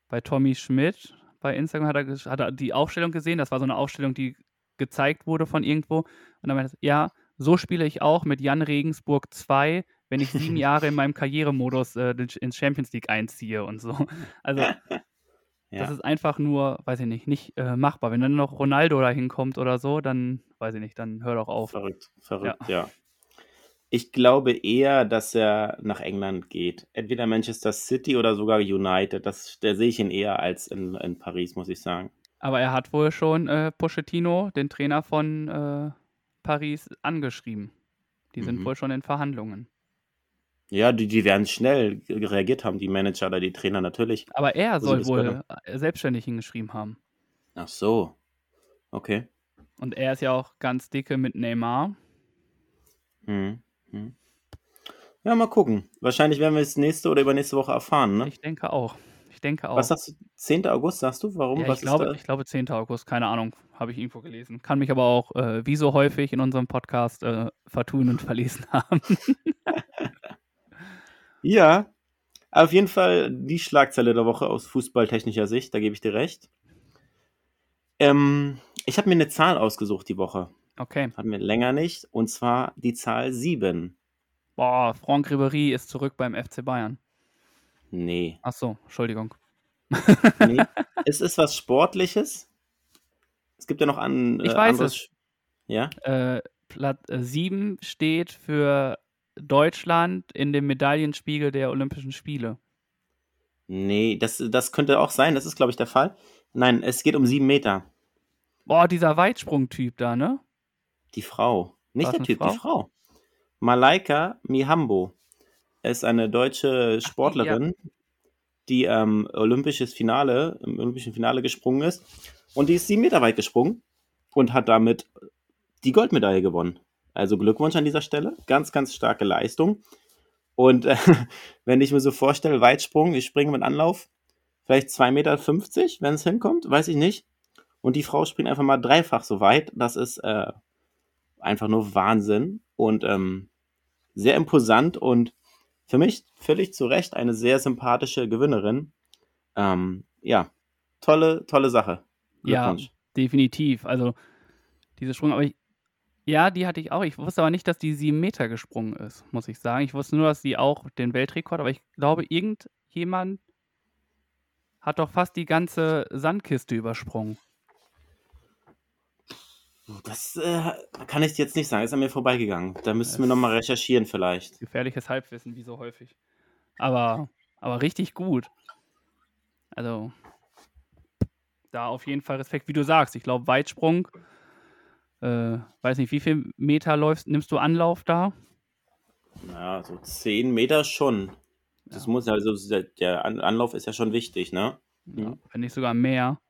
bei Tommy Schmidt bei Instagram hat er, hat er die Aufstellung gesehen. Das war so eine Aufstellung, die gezeigt wurde von irgendwo. Und dann meinte er, ja, so spiele ich auch mit Jan Regensburg 2, wenn ich sieben Jahre in meinem Karrieremodus äh, ins Champions League einziehe und so. Also Ja. das ist einfach nur, weiß ich nicht, nicht äh, machbar. Wenn dann noch Ronaldo da hinkommt oder so, dann weiß ich nicht, dann hör doch auf. Verrückt, verrückt, ja. Ich glaube eher, dass er nach England geht. Entweder Manchester City oder sogar United. Das, da sehe ich ihn eher als in, in Paris, muss ich sagen. Aber er hat wohl schon äh, Pochettino, den Trainer von äh, Paris, angeschrieben. Die sind Mhm. wohl schon in Verhandlungen. Ja, die, die werden schnell reagiert haben, die Manager oder die Trainer natürlich. Aber er Also soll wohl wäre- äh, selbstständig hingeschrieben haben. Ach so. Okay. Und er ist ja auch ganz dicke mit Neymar. Hm. Hm. Ja, mal gucken. Wahrscheinlich werden wir es nächste oder übernächste Woche erfahren, ne? Ich denke auch. Ich denke auch. Was sagst du? 10. August, sagst du? Warum? ja, ich, glaube, ich glaube 10. August, keine Ahnung, habe ich irgendwo gelesen. Kann mich aber auch, äh, wie so häufig in unserem Podcast, äh, vertun und verlesen haben. Ja, auf jeden Fall die Schlagzeile der Woche aus fußballtechnischer Sicht, da gebe ich dir recht. Ähm, ich habe mir eine Zahl ausgesucht die Woche. Okay. Hatten wir länger nicht. Und zwar die Zahl 7. Boah, Franck Ribéry ist zurück beim FC Bayern. Nee. Ach so, Entschuldigung. nee. es ist was Sportliches. Es gibt ja noch an, Ich äh, weiß anderes. es. Sch- Ja? Äh, Platz 7 steht für Deutschland in dem Medaillenspiegel der Olympischen Spiele. Nee, das, das könnte auch sein. Das ist, glaube ich, der Fall. Nein, es geht um 7 Meter. Boah, dieser Weitsprung-Typ da, ne? Die Frau. Nicht der Typ, Frau? die Frau. Malaika Mihambo ist eine deutsche Sportlerin, die ähm, olympisches Finale, im olympischen Finale gesprungen ist. Und die ist sieben Meter weit gesprungen und hat damit die Goldmedaille gewonnen. Also Glückwunsch an dieser Stelle. Ganz, ganz starke Leistung. Und äh, wenn ich mir so vorstelle, Weitsprung, ich springe mit Anlauf, vielleicht 2,50 Meter, wenn es hinkommt, weiß ich nicht. Und die Frau springt einfach mal dreifach so weit. Das ist äh, einfach nur Wahnsinn und ähm, sehr imposant und für mich völlig zu Recht eine sehr sympathische Gewinnerin. Ähm, ja, tolle, tolle Sache. Ja, definitiv. Also, diese Sprung, aber ich, ja, die hatte ich auch. Ich wusste aber nicht, dass die sieben Meter gesprungen ist, muss ich sagen. Ich wusste nur, dass sie auch den Weltrekord, aber ich glaube, irgendjemand hat doch fast die ganze Sandkiste übersprungen. Das äh, kann ich jetzt nicht sagen, ist an mir vorbeigegangen. Da müssten wir nochmal recherchieren vielleicht. Gefährliches Halbwissen, wie so häufig. Aber, aber richtig gut. Also, da auf jeden Fall Respekt, wie du sagst. Ich glaube, Weitsprung, äh, weiß nicht, wie viel Meter läufst, nimmst du Anlauf da? Naja, so 10 Meter schon. Das Ja. muss also, der- der An- Anlauf ist ja schon wichtig, ne? Ja, wenn nicht sogar mehr.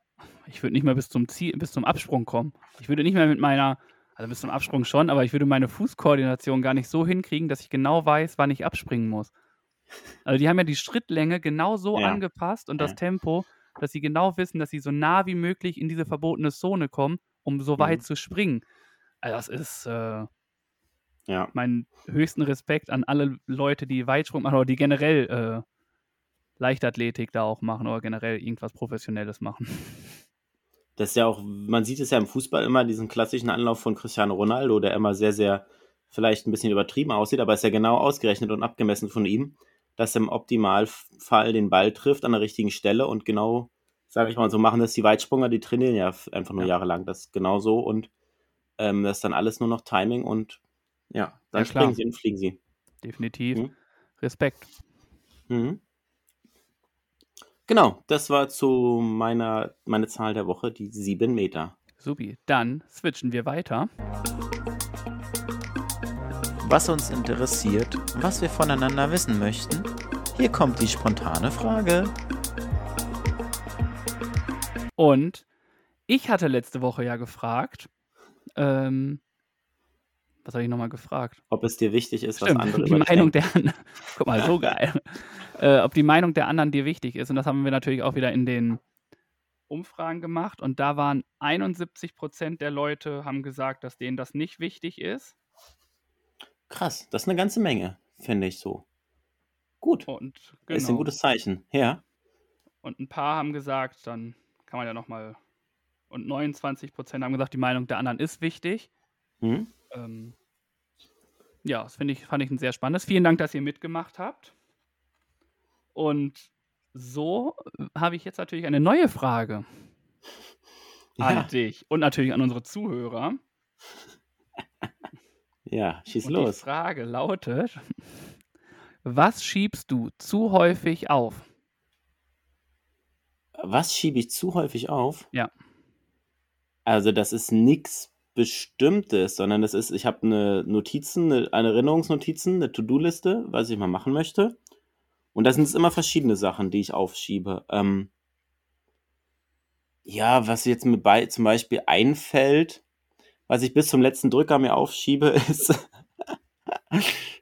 Ich würde nicht mehr bis zum Ziel, bis zum Absprung kommen. Ich würde nicht mehr mit meiner, also bis zum Absprung schon, aber ich würde meine Fußkoordination gar nicht so hinkriegen, dass ich genau weiß, wann ich abspringen muss. Also die haben ja die Schrittlänge genau so Ja. angepasst und das Ja. Tempo, dass sie genau wissen, dass sie so nah wie möglich in diese verbotene Zone kommen, um so weit Mhm. zu springen. Also das ist äh, Ja. meinen höchsten Respekt an alle Leute, die Weitsprung machen oder die generell äh, Leichtathletik da auch machen oder generell irgendwas Professionelles machen. Das ist ja auch, man sieht es ja im Fußball immer, diesen klassischen Anlauf von Cristiano Ronaldo, der immer sehr, sehr vielleicht ein bisschen übertrieben aussieht, aber ist ja genau ausgerechnet und abgemessen von ihm, dass er im Optimalfall den Ball trifft an der richtigen Stelle und genau, sage ich mal, so machen das die Weitsprung,er die trainieren ja einfach nur Ja. jahrelang. Das ist genau so und ähm, das ist dann alles nur noch Timing und ja, dann Ja, springen sie und fliegen sie. Definitiv. Mhm. Respekt. Mhm. Genau, das war zu meiner meine Zahl der Woche, die 7 Meter. Supi, dann switchen wir weiter. Was uns interessiert, was wir voneinander wissen möchten, hier kommt die spontane Frage. Und ich hatte letzte Woche ja gefragt, ähm, was habe ich nochmal gefragt? Ob es dir wichtig ist, was Stimmt, andere die Meinung der anderen. Guck mal, so geil. äh, ob die Meinung der anderen dir wichtig ist. Und das haben wir natürlich auch wieder in den Umfragen gemacht. Und da waren 71 Prozent der Leute haben gesagt, dass denen das nicht wichtig ist. Krass, das ist eine ganze Menge, finde ich so. Gut, Und ist ein genau. gutes Zeichen. Ja. Und ein paar haben gesagt, dann kann man ja nochmal. Und 29 Prozent haben gesagt, die Meinung der anderen ist wichtig. Hm? Ähm, ja, das finde ich, fand ich ein sehr spannendes. Vielen Dank, dass ihr mitgemacht habt. Und so äh, habe ich jetzt natürlich eine neue Frage an Ja, dich und natürlich an unsere Zuhörer. ja, schieß Und die los. Frage lautet: Was schiebst du zu häufig auf? Was schiebe ich zu häufig auf? Ja. Also, das ist nichts Bestimmtes, sondern das ist, ich habe eine Notizen, eine, eine Erinnerungsnotizen, eine To-Do-Liste, was ich mal machen möchte. Und da sind es immer verschiedene Sachen, die ich aufschiebe. Ähm, ja, was jetzt mir bei, zum Beispiel einfällt, was ich bis zum letzten Drücker mir aufschiebe, ist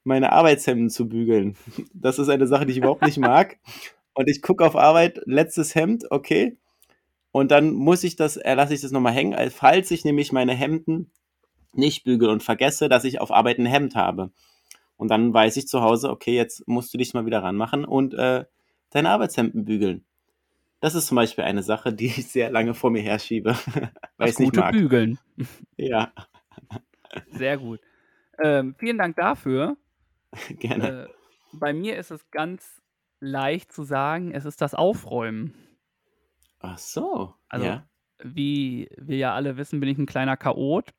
meine Arbeitshemden zu bügeln. Das ist eine Sache, die ich überhaupt nicht mag. Und ich gucke auf Arbeit, letztes Hemd, okay. Und dann muss ich das, äh, lasse ich das nochmal hängen, falls ich nämlich meine Hemden nicht bügel und vergesse, dass ich auf Arbeit ein Hemd habe. Und dann weiß ich zu Hause, okay, jetzt musst du dich mal wieder ranmachen und äh, deine Arbeitshemden bügeln. Das ist zum Beispiel eine Sache, die ich sehr lange vor mir herschiebe, weil ich nicht gute mag. Bügeln. Ja, Sehr gut. Ähm, vielen Dank dafür. gerne. Äh, bei mir ist es ganz leicht zu sagen, es ist das Aufräumen. Ach so, Also, ja. wie wir ja alle wissen, bin ich ein kleiner Chaot.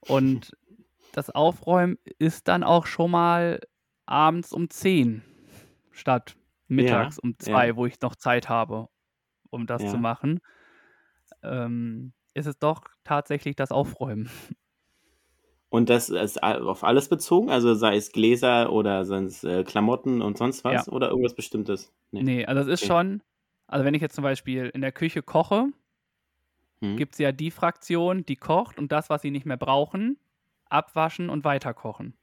Und das Aufräumen ist dann auch schon mal abends um 10 statt mittags Ja, um ja. 2, wo ich noch Zeit habe, um das zu Ja. machen. Ähm, ist es doch tatsächlich das Aufräumen. Und das ist auf alles bezogen, also sei es Gläser oder es äh, Klamotten und sonst Ja. was oder irgendwas Bestimmtes? Nee. Nee, also es ist Okay. schon, also wenn ich jetzt zum Beispiel in der Küche koche, Hm? gibt es ja die Fraktion, die kocht und das, was sie nicht mehr brauchen, abwaschen und weiterkochen.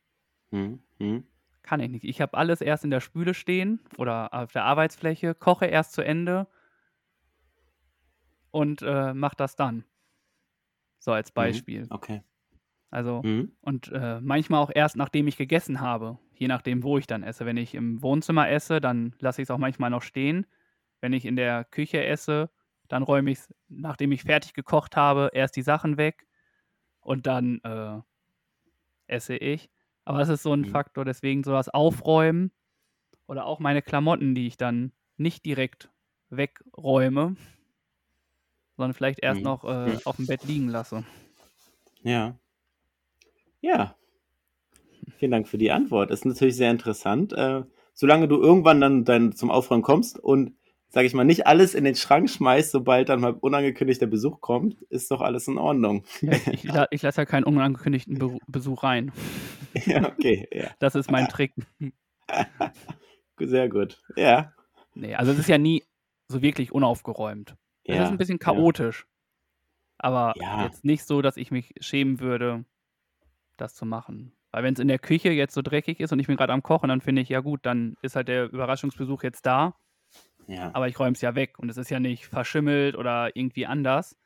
Hm? Hm? Kann ich nicht. Ich habe alles erst in der Spüle stehen oder auf der Arbeitsfläche, koche erst zu Ende und äh, mache das dann. So als Hm? Beispiel. Okay. Also, Hm? und äh, manchmal auch erst nachdem ich gegessen habe, je nachdem, wo ich dann esse. Wenn ich im Wohnzimmer esse, dann lasse ich es auch manchmal noch stehen. Wenn ich in der Küche esse, dann räume ich nachdem ich fertig gekocht habe, erst die Sachen weg und dann äh, esse ich. Aber es ist so ein Hm. Faktor, deswegen so das Aufräumen oder auch meine Klamotten, die ich dann nicht direkt wegräume, sondern vielleicht erst Hm. noch äh, auf dem Bett liegen lasse. Ja. Ja. Vielen Dank für die Antwort. Ist natürlich sehr interessant. Äh, solange du irgendwann dann, dann zum Aufräumen kommst und, sage ich mal, nicht alles in den Schrank schmeißt, sobald dann mal unangekündigter Besuch kommt, ist doch alles in Ordnung. Ja, ich, ich, la- ich lasse ja keinen unangekündigten Beru- Besuch rein. ja, okay. Ja. Das ist mein Trick. Sehr gut. Ja. Nee, also es ist ja nie so wirklich unaufgeräumt. Es ist Ja. ein bisschen chaotisch. Aber jetzt nicht so, dass ich mich schämen würde, das zu machen. Weil wenn es in der Küche jetzt so dreckig ist und ich bin gerade am Kochen, dann finde ich, ja gut, dann ist halt der Überraschungsbesuch jetzt da, Ja. aber ich räume es ja weg und es ist ja nicht verschimmelt oder irgendwie anders,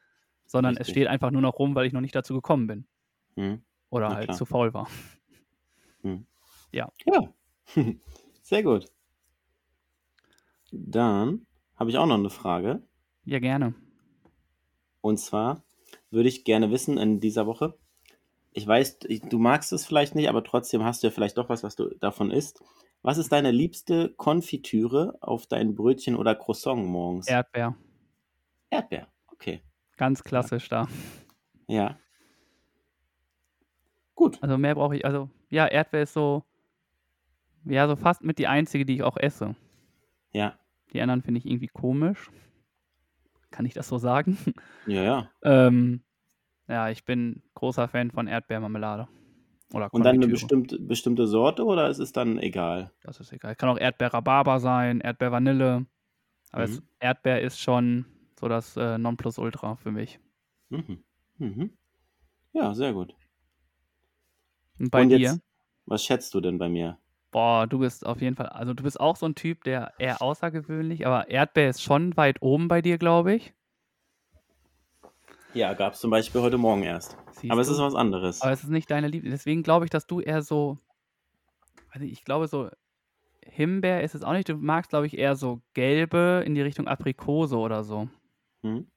sondern es Richtig. steht einfach nur noch rum, weil ich noch nicht dazu gekommen bin. Hm. Oder Na halt klar. zu faul war. Ja. Sehr gut. Dann habe ich auch noch eine Frage. Ja, gerne. Und zwar würde ich gerne wissen in dieser Woche, ich weiß, du magst es vielleicht nicht, aber trotzdem hast du ja vielleicht doch was, was du davon isst. Was ist deine liebste Konfitüre auf dein Brötchen oder Croissant morgens? Erdbeer. Erdbeer. Okay. Ganz klassisch da. Ja. Gut. Also mehr brauche ich, also ja, Erdbeer ist so, ja, so fast mit die einzige, die ich auch esse. Ja. Die anderen finde ich irgendwie komisch. Kann ich das so sagen? Ja, ja. ähm, ja, ich bin großer Fan von Erdbeermarmelade. Oder Und dann eine bestimmte, bestimmte Sorte oder ist es dann egal? Das ist egal. Kann auch Erdbeer-Rhabarber sein, Erdbeer-Vanille. Aber Mhm. Erdbeer ist schon so das äh, Nonplusultra für mich. Mhm. Mhm. Ja, sehr gut. Und bei Und dir? jetzt, was schätzt du denn bei mir? Boah, du bist auf jeden Fall, also du bist auch so ein Typ, der eher außergewöhnlich, aber Erdbeer ist schon weit oben bei dir, glaube ich. Ja, gab es zum Beispiel heute Morgen erst. Siehst Aber es du? ist was anderes. Aber es ist nicht deine Liebe. Deswegen glaube ich, dass du eher so, nicht, ich glaube so, Himbeer ist es auch nicht. Du magst, glaube ich, eher so gelbe in die Richtung Aprikose oder so. Mhm.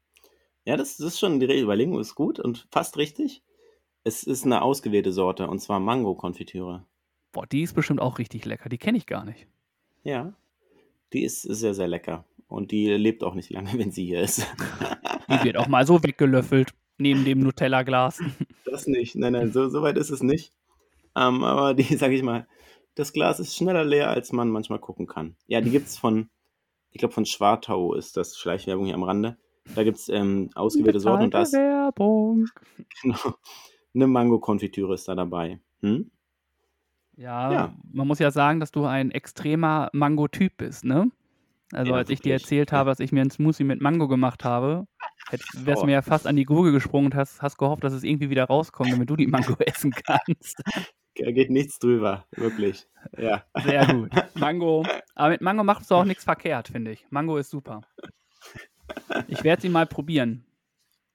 Ja, das, das ist schon, die Überlegung ist gut und fast richtig. Es ist eine ausgewählte Sorte und zwar Mango-Konfitüre. Boah, die ist bestimmt auch richtig lecker. Die kenne ich gar nicht. Ja, die ist sehr, sehr lecker. Und die lebt auch nicht lange, wenn sie hier ist. Die wird auch mal so weggelöffelt neben dem Nutella-Glas. Das nicht. Nein, nein, so, so weit ist es nicht. Ähm, aber die, sag ich mal, das Glas ist schneller leer, als man manchmal gucken kann. Ja, die gibt's von, ich glaube von Schwartau ist das Schleichwerbung hier am Rande. Da gibt's ähm, ausgewählte Sorten und das, Werbung. genau, eine Mango-Konfitüre ist da dabei. Hm? Ja, Ja. man muss ja sagen, dass du ein extremer Mango-Typ bist, ne? Also Ja, als ich dir erzählt habe, dass ich mir einen Smoothie mit Mango gemacht habe, wärst Oh. du mir ja fast an die Gurgel gesprungen und hast, hast gehofft, dass es irgendwie wieder rauskommt, damit du die Mango essen kannst. Da geht nichts drüber, wirklich. Ja. Sehr gut. Mango. Aber mit Mango machst du auch nichts verkehrt, finde ich. Mango ist super. Ich werde sie mal probieren.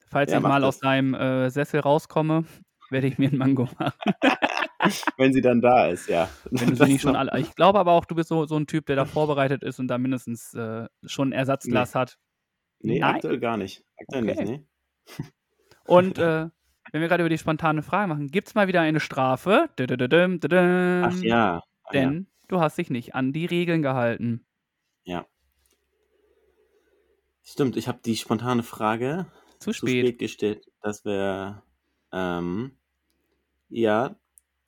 Falls Ja, ich mal das. aus deinem äh, Sessel rauskomme, werde ich mir einen Mango machen. Wenn sie dann da ist, ja. Wenn du sie nicht schon alle. Ich glaube aber auch, du bist so, so ein Typ, der da vorbereitet ist und da mindestens äh, schon ein Ersatzglas hat. Nee, Nein? aktuell gar nicht. Aktuell Okay. nicht, nee. Und äh, wenn wir gerade über die spontane Frage machen, gibt es mal wieder eine Strafe? Ach ja. Ach ja. Denn du hast dich nicht an die Regeln gehalten. Stimmt, ich habe die spontane Frage Zu zu spät. spät gestellt, dass wir, ähm, ja,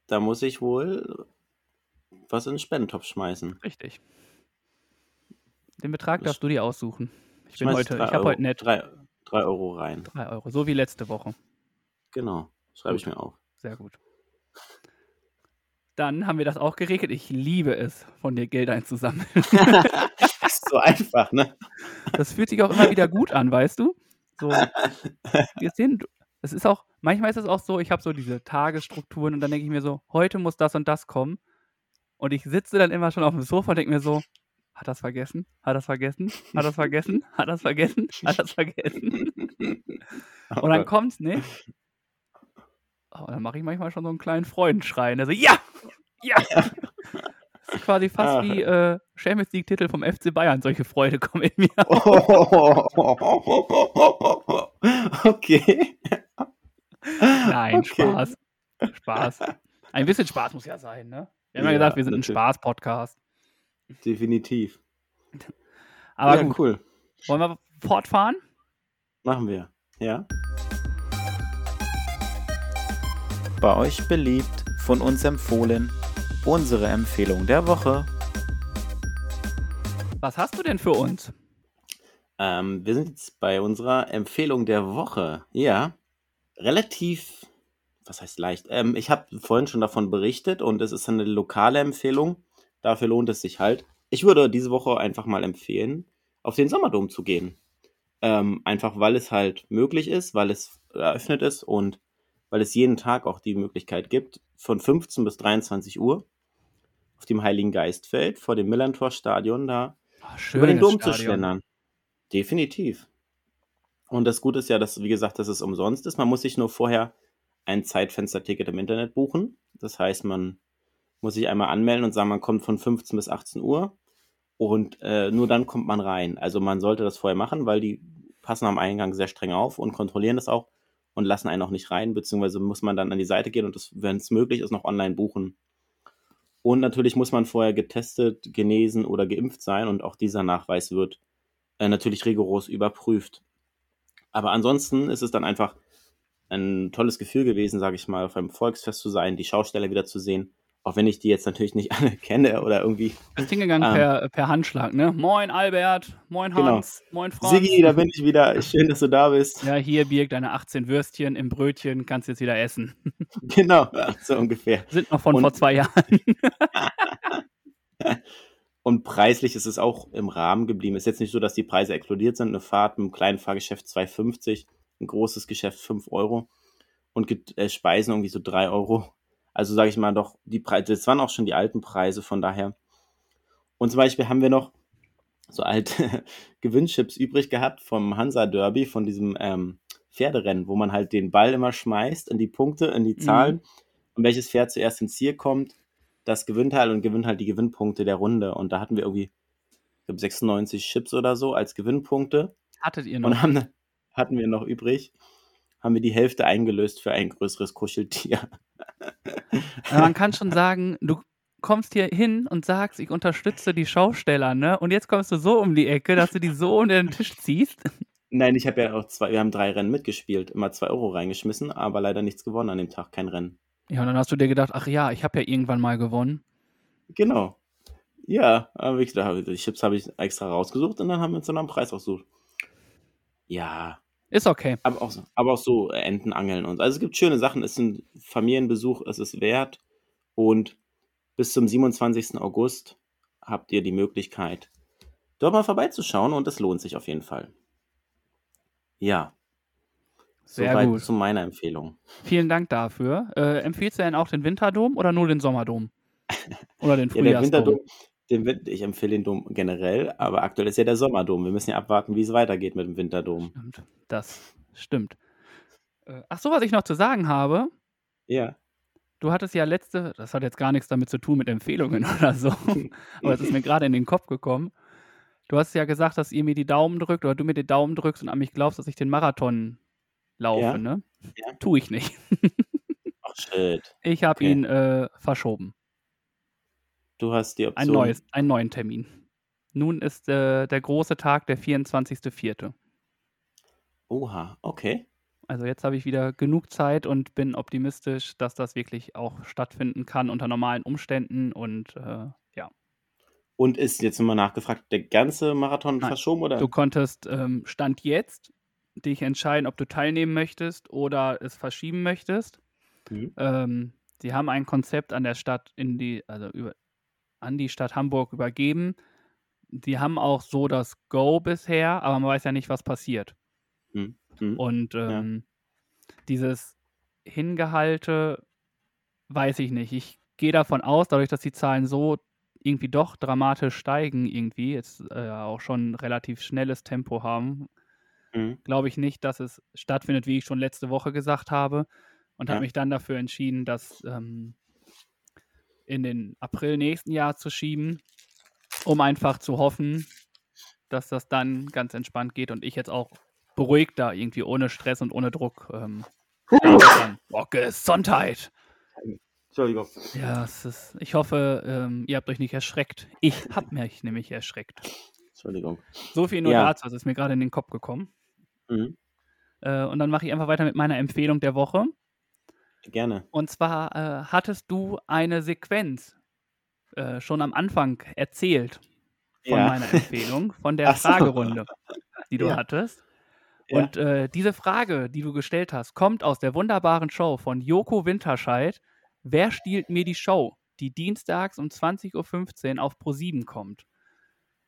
da muss ich wohl was in den Spendentopf schmeißen. Richtig. Den Betrag Das- darfst du dir aussuchen. Ich bin Schmeiß heute, drei ich habe heute nett Drei, drei Euro rein. 3 Euro, so wie letzte Woche. Genau. Schreibe ich mir auf. Sehr gut. Dann haben wir das auch geregelt. Ich liebe es, von dir Geld einzusammeln. Das ist so einfach, ne? Das fühlt sich auch immer wieder gut an, weißt du? So, wir sehen, es ist auch, manchmal ist es auch so, ich habe so diese Tagesstrukturen und dann denke ich mir so, heute muss das und das kommen. Und ich sitze dann immer schon auf dem Sofa und denke mir so, hat das vergessen? Hat das vergessen? Hat das vergessen? Hat das vergessen? Hat das vergessen? Und dann kommt's, ne? Oh, dann mache ich manchmal schon so einen kleinen Freudenschrei. Also, ja! Ja! Das ist quasi fast Ah. wie äh, Champions League-Titel vom FC Bayern. Solche Freude kommen in mir. Okay. Nein. Spaß. Spaß. Ein bisschen Spaß muss ja sein, ne? Wir haben ja, Ja, gesagt, wir sind ein. Spaß-Podcast. Definitiv. Aber ja, gut, cool. wollen wir fortfahren? Machen wir. Ja. Bei euch beliebt, von uns empfohlen, unsere Empfehlung der Woche. Was hast du denn für uns? Ähm, wir sind jetzt bei unserer Empfehlung der Woche. Ja, relativ, was heißt leicht? Ähm, ich habe vorhin schon davon berichtet und es ist eine lokale Empfehlung. Dafür lohnt es sich halt. Ich würde diese Woche einfach mal empfehlen, auf den Sommerdom zu gehen. Ähm, einfach weil es halt möglich ist, weil es eröffnet ist und weil es jeden Tag auch die Möglichkeit gibt, von 15 bis 23 Uhr auf dem Heiligen Geistfeld vor dem Millantor-Stadion da Oh, über den Dom zu Stadion. schlendern. Definitiv. Und das Gute ist ja, dass, wie gesagt, dass es umsonst ist. Man muss sich nur vorher ein Zeitfensterticket im Internet buchen. Das heißt, man muss sich einmal anmelden und sagen, man kommt von 15 bis 18 Uhr und äh, nur dann kommt man rein. Also man sollte das vorher machen, weil die passen am Eingang sehr streng auf und kontrollieren das auch und lassen einen auch nicht rein, beziehungsweise muss man dann an die Seite gehen und das, wenn es möglich ist, noch online buchen. Und natürlich muss man vorher getestet, genesen oder geimpft sein und auch dieser Nachweis wird äh, natürlich rigoros überprüft. Aber ansonsten ist es dann einfach ein tolles Gefühl gewesen, sage ich mal, auf einem Volksfest zu sein, die Schausteller wieder zu sehen, auch wenn ich die jetzt natürlich nicht alle kenne oder irgendwie. Bist hingegangen Ähm. per, per Handschlag, ne? Moin Albert, moin Genau. Hans, moin Franz. Siggi, da bin ich wieder. Schön, dass du da bist. Ja, hier Birg, deine 18 Würstchen im Brötchen, kannst jetzt wieder essen. Genau, so ungefähr. Sind noch von Und- vor zwei Jahren. Und preislich ist es auch im Rahmen geblieben. Ist jetzt nicht so, dass die Preise explodiert sind. Eine Fahrt mit einem kleinen Fahrgeschäft 2,50, ein großes Geschäft 5 Euro und äh, Speisen irgendwie so 3 Euro. Also sage ich mal doch, die Preise, das waren auch schon die alten Preise, von daher. Und zum Beispiel haben wir noch so alte Gewinnchips übrig gehabt vom Hansa Derby, von diesem ähm, Pferderennen, wo man halt den Ball immer schmeißt in die Punkte, in die Zahlen. Und welches Pferd zuerst ins Ziel kommt, das gewinnt halt und gewinnt halt die Gewinnpunkte der Runde. Und da hatten wir irgendwie, ich glaube, 96 Chips oder so als Gewinnpunkte. Hattet ihr noch? Und haben, hatten wir noch übrig, haben wir die Hälfte eingelöst für ein größeres Kuscheltier. Man kann schon sagen, du kommst hier hin und sagst, ich unterstütze die Schausteller, ne? Und jetzt kommst du so um die Ecke, dass du die so unter den Tisch ziehst. Nein, ich habe ja auch zwei, wir haben drei Rennen mitgespielt, immer zwei Euro reingeschmissen, aber leider nichts gewonnen an dem Tag, kein Rennen. Ja, und dann hast du dir gedacht, ach ja, ich habe ja irgendwann mal gewonnen. Genau. Ja, aber ich die Chips habe ich extra rausgesucht und dann haben wir uns dann einen Preis ausgesucht. Ja, Ist okay. aber auch, so- aber auch so äh, Entenangeln und so. Also es gibt schöne Sachen, es ist ein Familienbesuch, es ist wert und bis zum 27. August habt ihr die Möglichkeit, dort mal vorbeizuschauen und es lohnt sich auf jeden Fall. Ja, Sehr soweit gut. zu meiner Empfehlung. Vielen Dank dafür. Äh, empfiehlst du denn auch den Winterdom oder nur den Sommerdom? Oder den Ja, der Frühjahrsdom? Winterdom, den, ich empfehle den Dom generell, aber aktuell ist ja der Sommerdom. Wir müssen ja abwarten, wie es weitergeht mit dem Winterdom. Stimmt, das stimmt. Äh, ach so, was ich noch zu sagen habe, Ja. du hattest ja letzte, das hat jetzt gar nichts damit zu tun mit Empfehlungen oder so, aber es ist mir gerade in den Kopf gekommen. Du hast ja gesagt, dass ihr mir die Daumen drückt oder du mir die Daumen drückst und an mich glaubst, dass ich den Marathon laufe, Ja. ne? Ja. Tue ich nicht. Ach, shit. Ich habe Okay. ihn äh, verschoben. Du hast die Option. Ein neues, einen neuen Termin. Nun ist äh, der große Tag der 24.04. Oha, okay. Also jetzt habe ich wieder genug Zeit und bin optimistisch, dass das wirklich auch stattfinden kann unter normalen Umständen und äh, ja. Und ist jetzt nochmal nachgefragt, der ganze Marathon Nein, verschoben oder? Du konntest ähm, Stand jetzt dich entscheiden, ob du teilnehmen möchtest oder es verschieben möchtest. Mhm. Ähm, sie haben ein Konzept an der Stadt in die, also über, an die Stadt Hamburg übergeben. Die haben auch so das Go bisher, aber man weiß ja nicht, was passiert. Mhm. Und ähm, dieses Hingehalte weiß ich nicht. Ich gehe davon aus, dadurch, dass die Zahlen so irgendwie doch dramatisch steigen, irgendwie, jetzt äh, auch schon relativ schnelles Tempo haben, Mhm. glaube ich nicht, dass es stattfindet, wie ich schon letzte Woche gesagt habe. Und Ja. habe mich dann dafür entschieden, das ähm, in den April nächsten Jahr zu schieben, um einfach zu hoffen, dass das dann ganz entspannt geht und ich jetzt auch beruhigter, irgendwie ohne Stress und ohne Druck ähm. Oh, Gesundheit! Entschuldigung. Ja, es ist, ich hoffe, ähm, ihr habt euch nicht erschreckt. Ich habe mich nämlich erschreckt. Entschuldigung. So viel nur Ja. dazu, das ist mir gerade in den Kopf gekommen. Mhm. Äh, und dann mache ich einfach weiter mit meiner Empfehlung der Woche. Gerne. Und zwar äh, hattest du eine Sequenz äh, schon am Anfang erzählt von Ja. meiner Empfehlung, von der so. Fragerunde, die du Ja. hattest. Ja. Und äh, diese Frage, die du gestellt hast, kommt aus der wunderbaren Show von Joko Winterscheid. Wer stiehlt mir die Show? Die dienstags um 20.15 Uhr auf Pro7 kommt.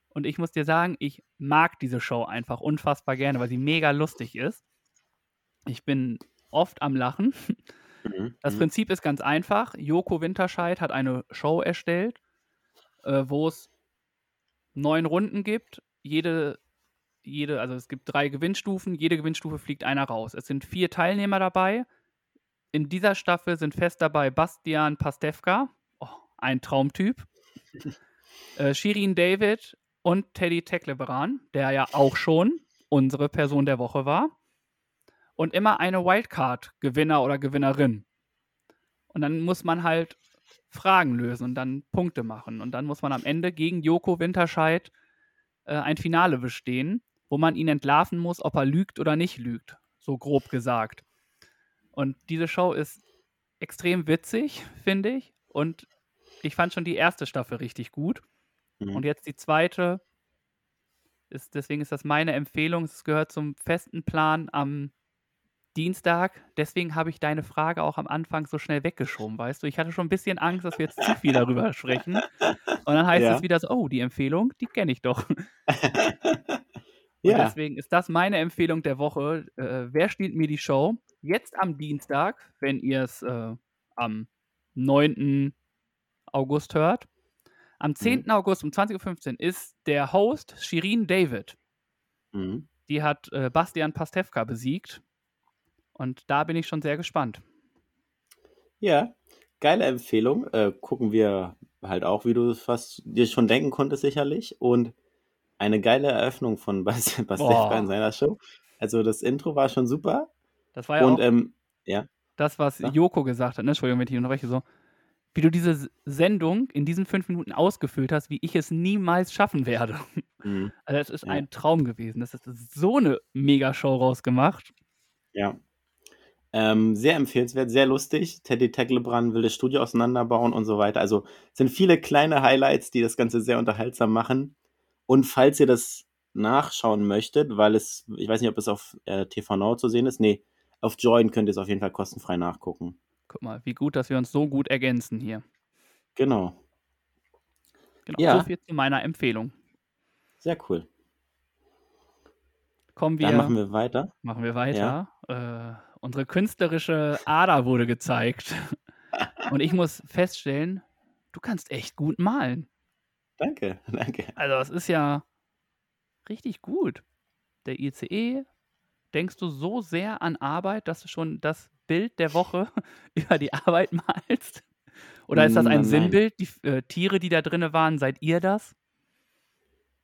Und ich muss dir sagen, ich mag diese Show einfach unfassbar gerne, weil sie mega lustig ist. Ich bin oft am Lachen. Mhm. Das Mhm. Prinzip ist ganz einfach. Joko Winterscheid hat eine Show erstellt, äh, wo es neun Runden gibt. Jede, jede, also es gibt drei Gewinnstufen. Jede Gewinnstufe fliegt einer raus. Es sind vier Teilnehmer dabei. In dieser Staffel sind fest dabei Bastian Pastewka, oh, ein Traumtyp, äh, Shirin David und Teddy Teckleberan, der ja auch schon unsere Person der Woche war. Und immer eine Wildcard-Gewinner oder Gewinnerin. Und dann muss man halt Fragen lösen und dann Punkte machen. Und dann muss man am Ende gegen Joko Winterscheid äh, ein Finale bestehen, wo man ihn entlarven muss, ob er lügt oder nicht lügt. So grob gesagt. Und diese Show ist extrem witzig, finde ich. Und ich fand schon die erste Staffel richtig gut. Mhm. Und jetzt die zweite. Ist, deswegen ist das meine Empfehlung. Es gehört zum festen Plan am Dienstag. Deswegen habe ich deine Frage auch am Anfang so schnell weggeschoben, weißt du? Ich hatte schon ein bisschen Angst, dass wir jetzt zu viel darüber sprechen. Und dann heißt Ja. es wieder so, oh, die Empfehlung, die kenne ich doch. Und ja, deswegen ist das meine Empfehlung der Woche. Äh, wer stiehlt mir die Show? Jetzt am Dienstag, wenn ihr es äh, am 9. August hört. Am 10. August um 20.15 Uhr ist der Host Shirin David. mhm. Die hat äh, Bastian Pastewka besiegt. Und da bin ich schon sehr gespannt. ja, geile Empfehlung. Äh, gucken wir halt auch, wie du es fast dir schon denken konntest, sicherlich. Und eine geile Eröffnung von Bas in seiner Show. Also das Intro war schon super. Das war ja Und auch ähm, ja, das, was ja. Joko gesagt hat. Ne? Entschuldigung, wenn ich unterbreche. So, wie du diese Sendung in diesen fünf Minuten ausgefüllt hast, wie ich es niemals schaffen werde. mhm. Also, es ist Ja. ein Traum gewesen. Das ist so eine Mega-Show rausgemacht. Ja. Ähm, sehr empfehlenswert, sehr lustig. Teddy Tecklebrand will das Studio auseinanderbauen und so weiter. Also es sind viele kleine Highlights, die das Ganze sehr unterhaltsam machen. Und falls ihr das nachschauen möchtet, weil es, ich weiß nicht, ob es auf äh, TV Now zu sehen ist. Nee, auf Join könnt ihr es auf jeden Fall kostenfrei nachgucken. Guck mal, wie gut, dass wir uns so gut ergänzen hier. Genau. Genau, Ja. so viel zu meiner Empfehlung. Sehr cool. Kommen wir, Dann machen wir weiter. machen wir weiter. Äh, unsere künstlerische Ader wurde gezeigt. Und ich muss feststellen, du kannst echt gut malen. Danke, danke. Also, es ist ja richtig gut. Der ICE, denkst du so sehr an Arbeit, dass du schon das Bild der Woche über die Arbeit malst? Oder ist das ein Nein. Sinnbild? Die äh, Tiere, die da drin waren, seid ihr das?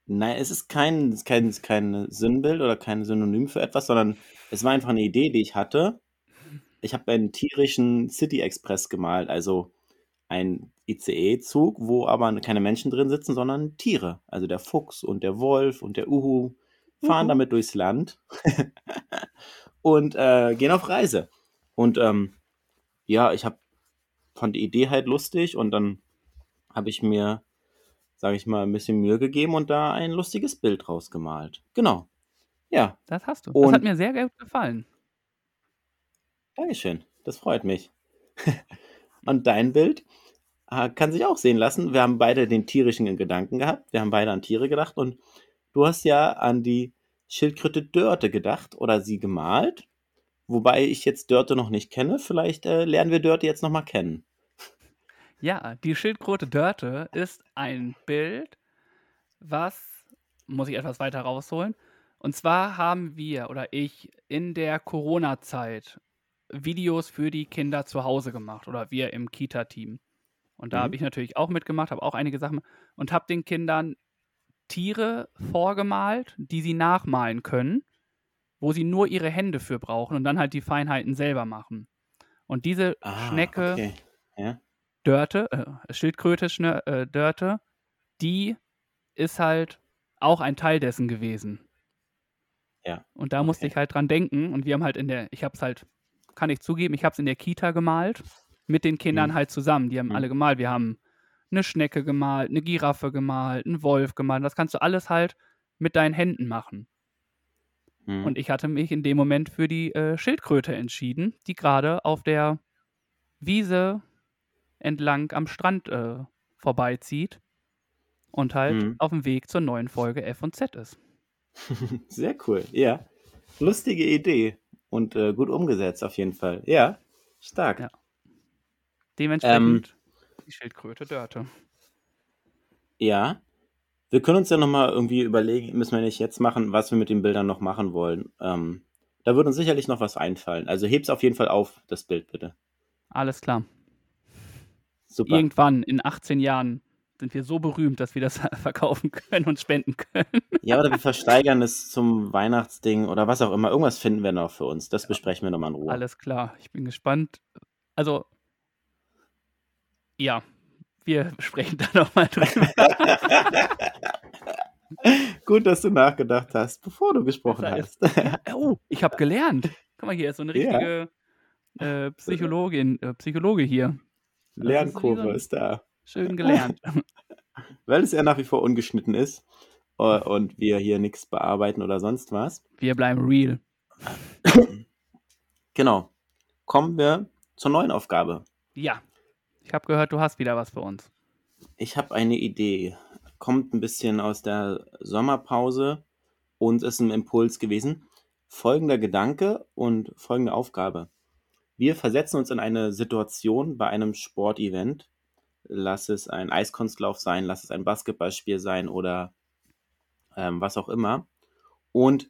Nein, es ist kein, es ist kein, es ist kein Sinnbild oder kein Synonym für etwas, sondern es war einfach eine Idee, die ich hatte. Ich habe einen tierischen City Express gemalt, also ein ICE-Zug, wo aber keine Menschen drin sitzen, sondern Tiere. Also der Fuchs und der Wolf und der Uhu fahren Uhu. damit durchs Land und äh, gehen auf Reise. Und ähm, ja, ich hab, fand die Idee halt lustig und dann habe ich mir, sage ich mal, ein bisschen Mühe gegeben und da ein lustiges Bild rausgemalt. Genau. Ja, Das hast du. das Und- hat mir sehr gut gefallen. Dankeschön. Das freut mich. und dein Bild äh, kann sich auch sehen lassen. Wir haben beide den tierischen Gedanken gehabt. Wir haben beide an Tiere gedacht und du hast ja an die Schildkröte Dörte gedacht oder sie gemalt. Wobei ich jetzt Dörte noch nicht kenne. Vielleicht äh, lernen wir Dörte jetzt nochmal kennen. Ja, die Schildkröte Dörte ist ein Bild, was, muss ich etwas weiter rausholen. Und zwar haben wir oder ich in der Corona-Zeit Videos für die Kinder zu Hause gemacht oder wir im Kita-Team. Und da Mhm. habe ich natürlich auch mitgemacht, habe auch einige Sachen und habe den Kindern Tiere vorgemalt, die sie nachmalen können, wo sie nur ihre Hände für brauchen und dann halt die Feinheiten selber machen. Und diese Ah, Schnecke, okay. Ja. Dörte, äh, Schildkröte Schne äh, Dörte, die ist halt auch ein Teil dessen gewesen. Ja, Und da musste okay. ich halt dran denken und wir haben halt in der, ich habe es halt, kann ich zugeben, ich habe es in der Kita gemalt, mit den Kindern Mhm. halt zusammen. Die haben Mhm. alle gemalt. Wir haben eine Schnecke gemalt, eine Giraffe gemalt, einen Wolf gemalt. Das kannst du alles halt mit deinen Händen machen. Hm. Und ich hatte mich in dem Moment für die äh, Schildkröte entschieden, die gerade auf der Wiese entlang am Strand äh, vorbeizieht und halt Mhm. auf dem Weg zur neuen Folge F und Z ist. Sehr cool. Ja. Lustige Idee und äh, gut umgesetzt auf jeden Fall. Ja. Stark. Ja. Dementsprechend Ähm, die Schildkröte Dörte. Ja. Wir können uns ja nochmal irgendwie überlegen, müssen wir nicht jetzt machen, was wir mit den Bildern noch machen wollen. Ähm, da würde uns sicherlich noch was einfallen. Also heb's auf jeden Fall auf, das Bild bitte. Alles klar. Super. Irgendwann in 18 Jahren sind wir so berühmt, dass wir das verkaufen können und spenden können. Ja, oder wir versteigern es zum Weihnachtsding oder was auch immer. Irgendwas finden wir noch für uns. Das besprechen wir nochmal in Ruhe. Alles klar. Ich bin gespannt. Also, ja, wir sprechen da nochmal drüber. Gut, dass du nachgedacht hast, bevor du gesprochen hast. Ja, oh, ich habe gelernt. Guck mal, hier ist so eine Ja. richtige äh, Psychologin, äh, Psychologe hier. Lernkurve ist da. Schön gelernt. Weil es ja nach wie vor ungeschnitten ist äh, und wir hier nichts bearbeiten oder sonst was. Wir bleiben real. Genau. Kommen wir zur neuen Aufgabe. Ja. Ich habe gehört, du hast wieder was für uns. Ich habe eine Idee. Kommt ein bisschen aus der Sommerpause und ist ein Impuls gewesen. Folgender Gedanke und folgende Aufgabe. Wir versetzen uns in eine Situation bei einem Sportevent. Lass es ein Eiskunstlauf sein, lass es ein Basketballspiel sein oder ähm, was auch immer. Und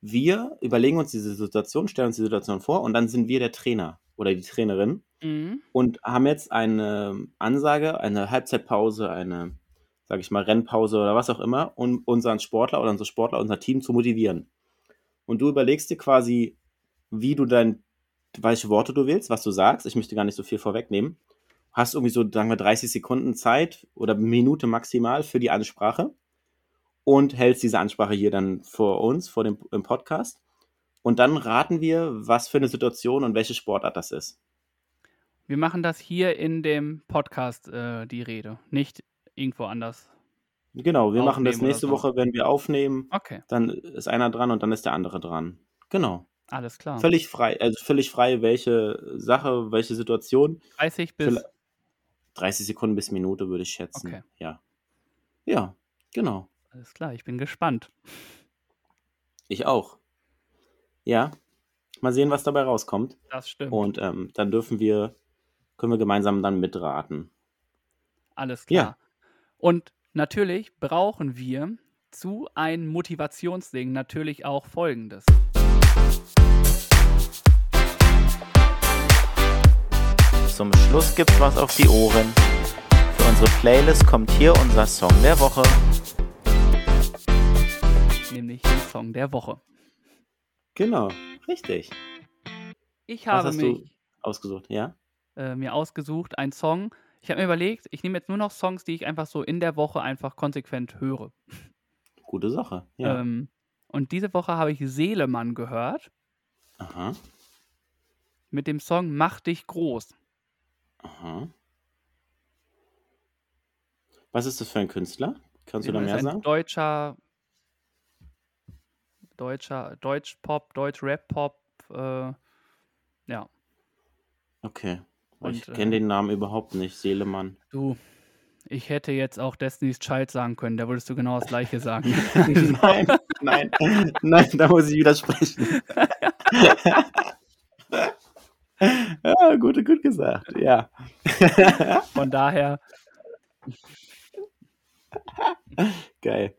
wir überlegen uns diese Situation, stellen uns die Situation vor und dann sind wir der Trainer oder die Trainerin Mhm. und haben jetzt eine Ansage, eine Halbzeitpause, eine, sage ich mal, Rennpause oder was auch immer, um unseren Sportler oder unsere Sportler, unser Team zu motivieren. Und du überlegst dir quasi, wie du dein, welche Worte du willst, was du sagst. Ich möchte gar nicht so viel vorwegnehmen. Hast irgendwie so, sagen wir, 30 Sekunden Zeit oder Minute maximal für die Ansprache und hältst diese Ansprache hier dann vor uns, vor dem im Podcast. Und dann raten wir, was für eine Situation und welche Sportart das ist. Wir machen das hier in dem Podcast, äh, die Rede, nicht irgendwo anders. Genau, wir machen das nächste so. Woche, wenn wir aufnehmen. Okay, Dann ist einer dran und dann ist der andere dran. Genau. Alles klar. Völlig frei, also völlig frei, welche Sache, welche Situation. 30 bis. Vielleicht- 30 Sekunden bis Minute würde ich schätzen. Okay. Ja. Ja, genau. Alles klar, ich bin gespannt. Ich auch. Ja. Mal sehen, was dabei rauskommt. Das stimmt. Und ähm, dann dürfen wir, können wir gemeinsam dann mitraten. Alles Ja. klar. Und natürlich brauchen wir zu einem Motivationsding natürlich auch folgendes. Zum Schluss gibt's was auf die Ohren. Für unsere Playlist kommt hier unser Song der Woche. Nämlich den Song der Woche. Genau, richtig. Ich Was habe hast du- mich Ausgesucht, ja? äh, mir ausgesucht, einen Song. Ich habe mir überlegt, ich nehme jetzt nur noch Songs, die ich einfach so in der Woche einfach konsequent höre. Gute Sache. Ja. Ähm, und diese Woche habe ich Seelemann gehört Aha. mit dem Song Mach dich groß. Aha. Was ist das für ein Künstler? Kannst du da Das ist mehr ein sagen? Deutscher, deutscher, Deutsch-Pop, Deutsch-Rap-Pop, äh, ja. Okay. Weil ich Und, kenne äh, den Namen überhaupt nicht. Seelemann. Du, ich hätte jetzt auch Destiny's Child sagen können, da würdest du genau das gleiche sagen. nein, nein, nein, da muss ich widersprechen. ja, gut, gut gesagt. Ja. Von daher, Geil.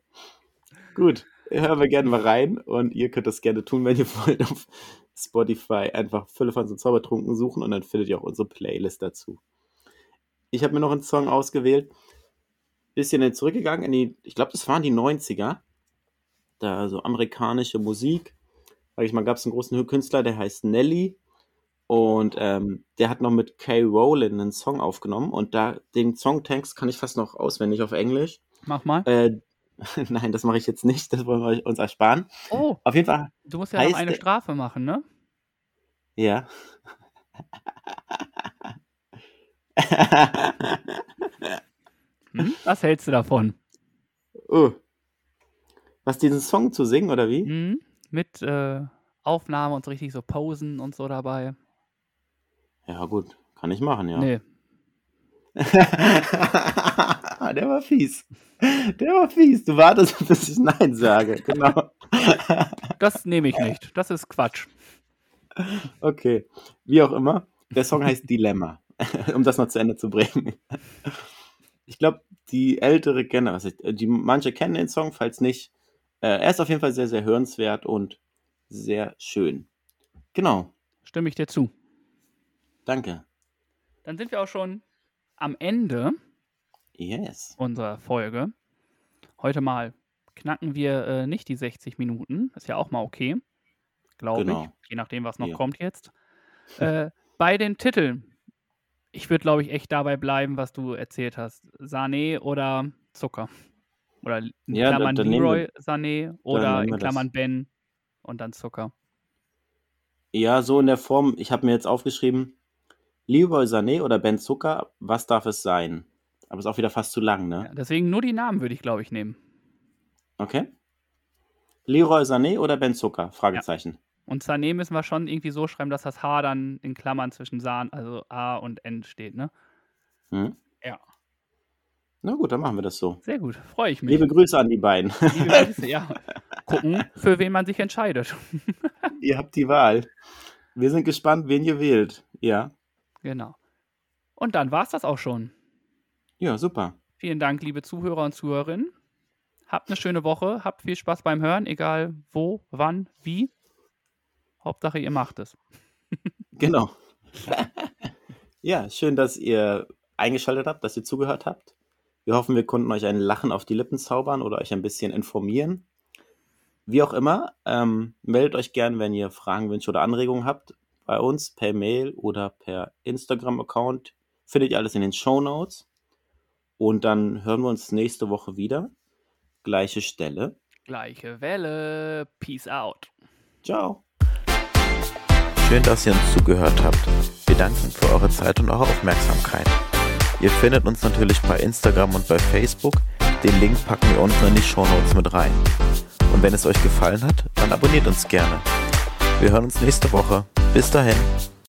Gut, hören wir gerne mal rein und ihr könnt das gerne tun, wenn ihr wollt, auf Spotify einfach Fülle von so Zaubertrunken suchen und dann findet ihr auch unsere Playlist dazu. Ich habe mir noch einen Song ausgewählt, bisschen zurückgegangen in die, ich glaube, das waren die 90er, da so amerikanische Musik, sag ich mal, gab es einen großen Künstler, der heißt Nelly und ähm, der hat noch mit Kay Rowland einen Song aufgenommen und da den Songtext kann ich fast noch auswendig auf Englisch. mach mal. Äh, nein, das mache ich jetzt nicht, das wollen wir uns ersparen. Oh, Auf jeden Fall, du musst ja noch eine Strafe machen, ne? ja. Hm? Was hältst du davon? oh. Was, diesen Song zu singen, oder wie? Hm? Mit äh, Aufnahme und so richtig so Posen und so dabei. Ja, gut, kann ich machen, ja. Nee, Der war fies. Der war fies. Du wartest, bis ich Nein sage. Genau. das nehme ich nicht. Das ist Quatsch. Okay. Wie auch immer. Der Song heißt Dilemma. um das noch zu Ende zu bringen. Ich glaube, die ältere ich, die manche kennen den Song, falls nicht. Äh, er ist auf jeden Fall sehr, sehr hörenswert und sehr schön. Genau. Stimme ich dir zu. Danke. Dann sind wir auch schon am Ende Yes. unserer Folge. Heute mal knacken wir äh, nicht die 60 Minuten. Ist ja auch mal okay. Glaube Genau. ich. Je nachdem, was noch Ja. kommt jetzt. Äh, bei den Titeln. Ich würde, glaube ich, echt dabei bleiben, was du erzählt hast. Sané oder Zucker. Oder in Ja, da- Klammern nehmen Leroy Sané oder in wir das. Klammern Ben und dann Zucker. Ja, so in der Form, ich habe mir jetzt aufgeschrieben, Leroy Sané oder Ben Zucker, was darf es sein? Aber ist auch wieder fast zu lang, ne? Ja, deswegen nur die Namen würde ich, glaube ich, nehmen. Okay. Leroy Sané oder Ben Zucker? Fragezeichen. Und Sané müssen wir schon irgendwie so schreiben, dass das H dann in Klammern zwischen Sahn, also A und N steht, ne? Hm? Ja. Na gut, dann machen wir das so. Sehr gut, freue ich mich. Liebe Grüße an die beiden. Liebe Grüße, ja. Gucken, für wen man sich entscheidet. ihr habt die Wahl. Wir sind gespannt, wen ihr wählt. Ja. Genau. Und dann war es das auch schon. Ja, super. Vielen Dank, liebe Zuhörer und Zuhörerinnen. Habt eine schöne Woche, habt viel Spaß beim Hören, egal wo, wann, wie. Hauptsache, ihr macht es. Genau. ja, schön, dass ihr eingeschaltet habt, dass ihr zugehört habt. Wir hoffen, wir konnten euch ein Lachen auf die Lippen zaubern oder euch ein bisschen informieren. Wie auch immer, ähm, meldet euch gern, wenn ihr Fragen, Wünsche oder Anregungen habt. Bei uns per Mail oder per Instagram-Account. Findet ihr alles in den Show Notes. Und dann hören wir uns nächste Woche wieder. Gleiche Stelle. Gleiche Welle. Peace out. Ciao. Schön, dass ihr uns zugehört habt. Wir danken für eure Zeit und eure Aufmerksamkeit. Ihr findet uns natürlich bei Instagram und bei Facebook. Den Link packen wir unten in die Shownotes mit rein. Und wenn es euch gefallen hat, dann abonniert uns gerne. Wir hören uns nächste Woche. Bis dahin.